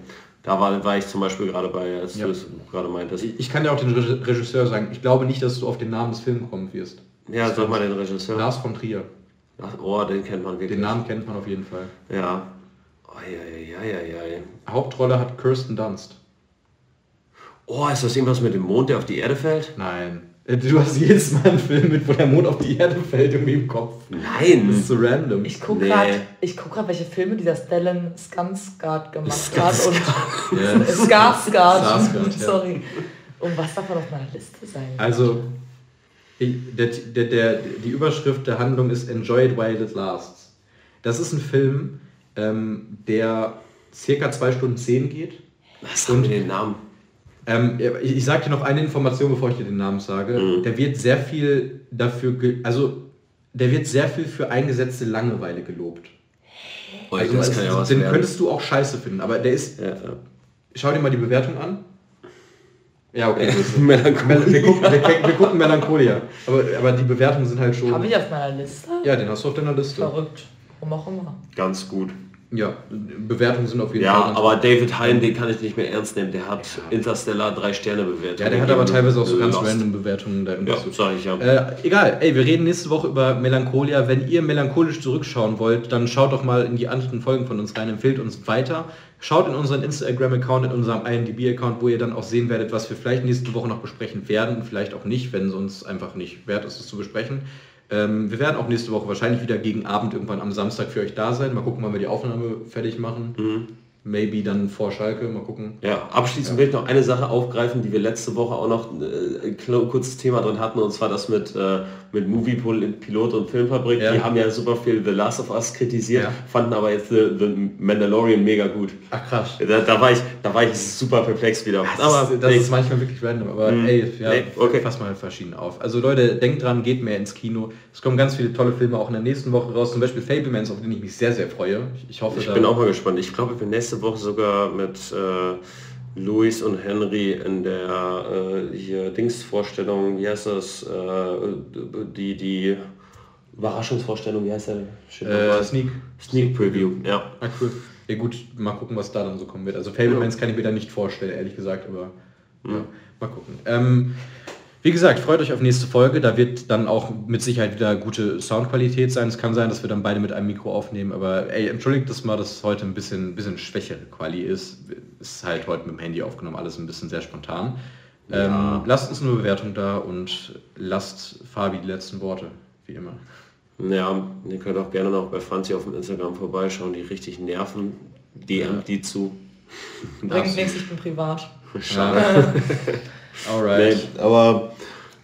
Da war, war ich zum Beispiel gerade bei, als Ja. du es gerade meintest. Ich ich kann dir auch den Reg- Regisseur sagen. Ich glaube nicht, dass du auf den Namen des Films kommen wirst. Ja, sag mal den Regisseur. Lars von Trier. Ach, oh, den kennt man wirklich. Den Namen kennt man auf jeden Fall. Ja. Oh, ja, ja, ja, ja. Hauptrolle hat Kirsten Dunst. Oh, ist das irgendwas mit dem Mond, der auf die Erde fällt? Nein. Äh, Du hast jedes Mal einen Film mit, wo der Mond auf die Erde fällt, irgendwie im Kopf. Das Nein! ist so random. Ich gucke Nee. gerade, ich guck grad, welche Filme dieser Stellan Skarsgård gemacht hat und Ja. Skarsgård, Skarsgård, sorry. Und was davon auf meiner Liste sein? Also, der, der, der, die Überschrift der Handlung ist Enjoy it while it lasts. Das ist ein Film, ähm, der circa 2 Stunden 10 geht. Was haben wir den Namen? Ähm, ich ich sage dir noch eine Information, bevor ich dir den Namen sage. Mhm. Der wird sehr viel dafür, also der wird sehr viel für eingesetzte Langeweile gelobt. Oh, Also, kann ja was den werden. könntest du auch scheiße finden, aber der ist. Ja, ja. Schau dir mal die Bewertung an. Ja, okay. gut. Melancholia. wir, gucken, wir, wir gucken Melancholia. Aber, aber die Bewertungen sind halt schon. Habe ich auf meiner Liste? Ja, den hast du auf deiner Liste. Verrückt. Warum auch immer. Ganz gut. Ja, Bewertungen sind auf jeden Ja, Fall. ganz aber gut. David Hein, den kann ich nicht mehr ernst nehmen. Der hat Interstellar drei Sterne bewertet. Ja, der hat aber teilweise auch so ganz Lost. random Bewertungen da Ja, zu. sag ich ja. Äh, egal, ey, wir reden nächste Woche über Melancholia. Wenn ihr melancholisch zurückschauen wollt, dann schaut doch mal in die anderen Folgen von uns rein, empfehlt uns weiter. Schaut in unseren Instagram-Account, in unserem IMDb-Account, wo ihr dann auch sehen werdet, was wir vielleicht nächste Woche noch besprechen werden, vielleicht auch nicht, wenn es uns einfach nicht wert ist, es zu besprechen. Ähm, wir werden auch nächste Woche wahrscheinlich wieder gegen Abend irgendwann am Samstag für euch da sein. Mal gucken, wann wir die Aufnahme fertig machen. Mhm. Maybe dann vor Schalke, mal gucken. Ja, abschließend will ich noch eine Sache aufgreifen, die wir letzte Woche auch noch äh, ein kurzes Thema drin hatten, und zwar das mit, äh, mit Movie Pilot und Filmfabrik. Ja. Die haben ja super viel The Last of Us kritisiert, Ja. fanden aber jetzt The, The Mandalorian mega gut. Ach krass. Da, da, war ich, da war ich super perplex wieder. Das, ist, das ist manchmal wirklich random, aber Mhm. ey, ja, Nee, okay. fass mal verschieden auf. Also Leute, denkt dran, geht mehr ins Kino. Es kommen ganz viele tolle Filme auch in der nächsten Woche raus, zum Beispiel Fablemans, auf den ich mich sehr, sehr freue. Ich, ich hoffe, Ich bin auch mal gespannt. Ich glaube, wir nächste Woche sogar mit, äh, Louis und Henry in der äh, hier Dingsvorstellung, wie heißt das, äh, die, die Überraschungsvorstellung, wie heißt der? Äh, Sneak. Sneak Preview, ja. Ah, cool. Ja gut, mal gucken, was da dann so kommen wird. Also Fablemans kann ich mir da nicht vorstellen, ehrlich gesagt, aber ja, mal gucken. Ähm, wie gesagt, freut euch auf nächste Folge. Da wird dann auch mit Sicherheit wieder gute Soundqualität sein. Es kann sein, dass wir dann beide mit einem Mikro aufnehmen, aber ey, entschuldigt das mal, dass es heute ein bisschen, bisschen schwächere Quali ist. Es ist halt heute mit dem Handy aufgenommen, alles ein bisschen sehr spontan. Ähm, Ja. lasst uns eine Bewertung da und lasst Fabi die letzten Worte, wie immer. Ja, ihr könnt auch gerne noch bei Franzi auf dem Instagram vorbeischauen, die richtig nerven. DM die zu. Bringt nichts, ich bin privat. Schade. Alright. Nee, aber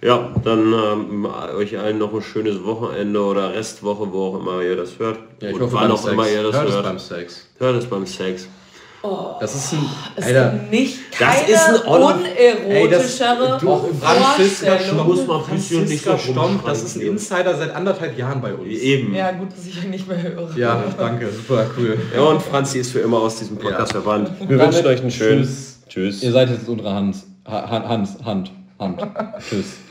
ja, dann ähm, euch allen noch ein schönes Wochenende oder Restwoche, wo auch immer ihr das hört. Ja, ich Und hoffe, wann auch Sex. immer ihr das Hört es hört. beim Sex. Hört es beim Sex. Das ist ein... Es Alter, nicht Das ist ein unerotischere Franziska Vorstellung. muss man Franziska Stomp, das ist ein. Insider seit anderthalb Jahren bei uns. Eben. Ja, gut, dass ich ihn nicht mehr höre. Ja, danke, super cool. Ja, und Franzi ist für immer aus diesem Podcast Ja. verbannt. Wir wünschen euch einen schönen Tschüss. Tschüss. Ihr seid jetzt unsere Hand. Ha Hand, Hand, Hand. Tschüss.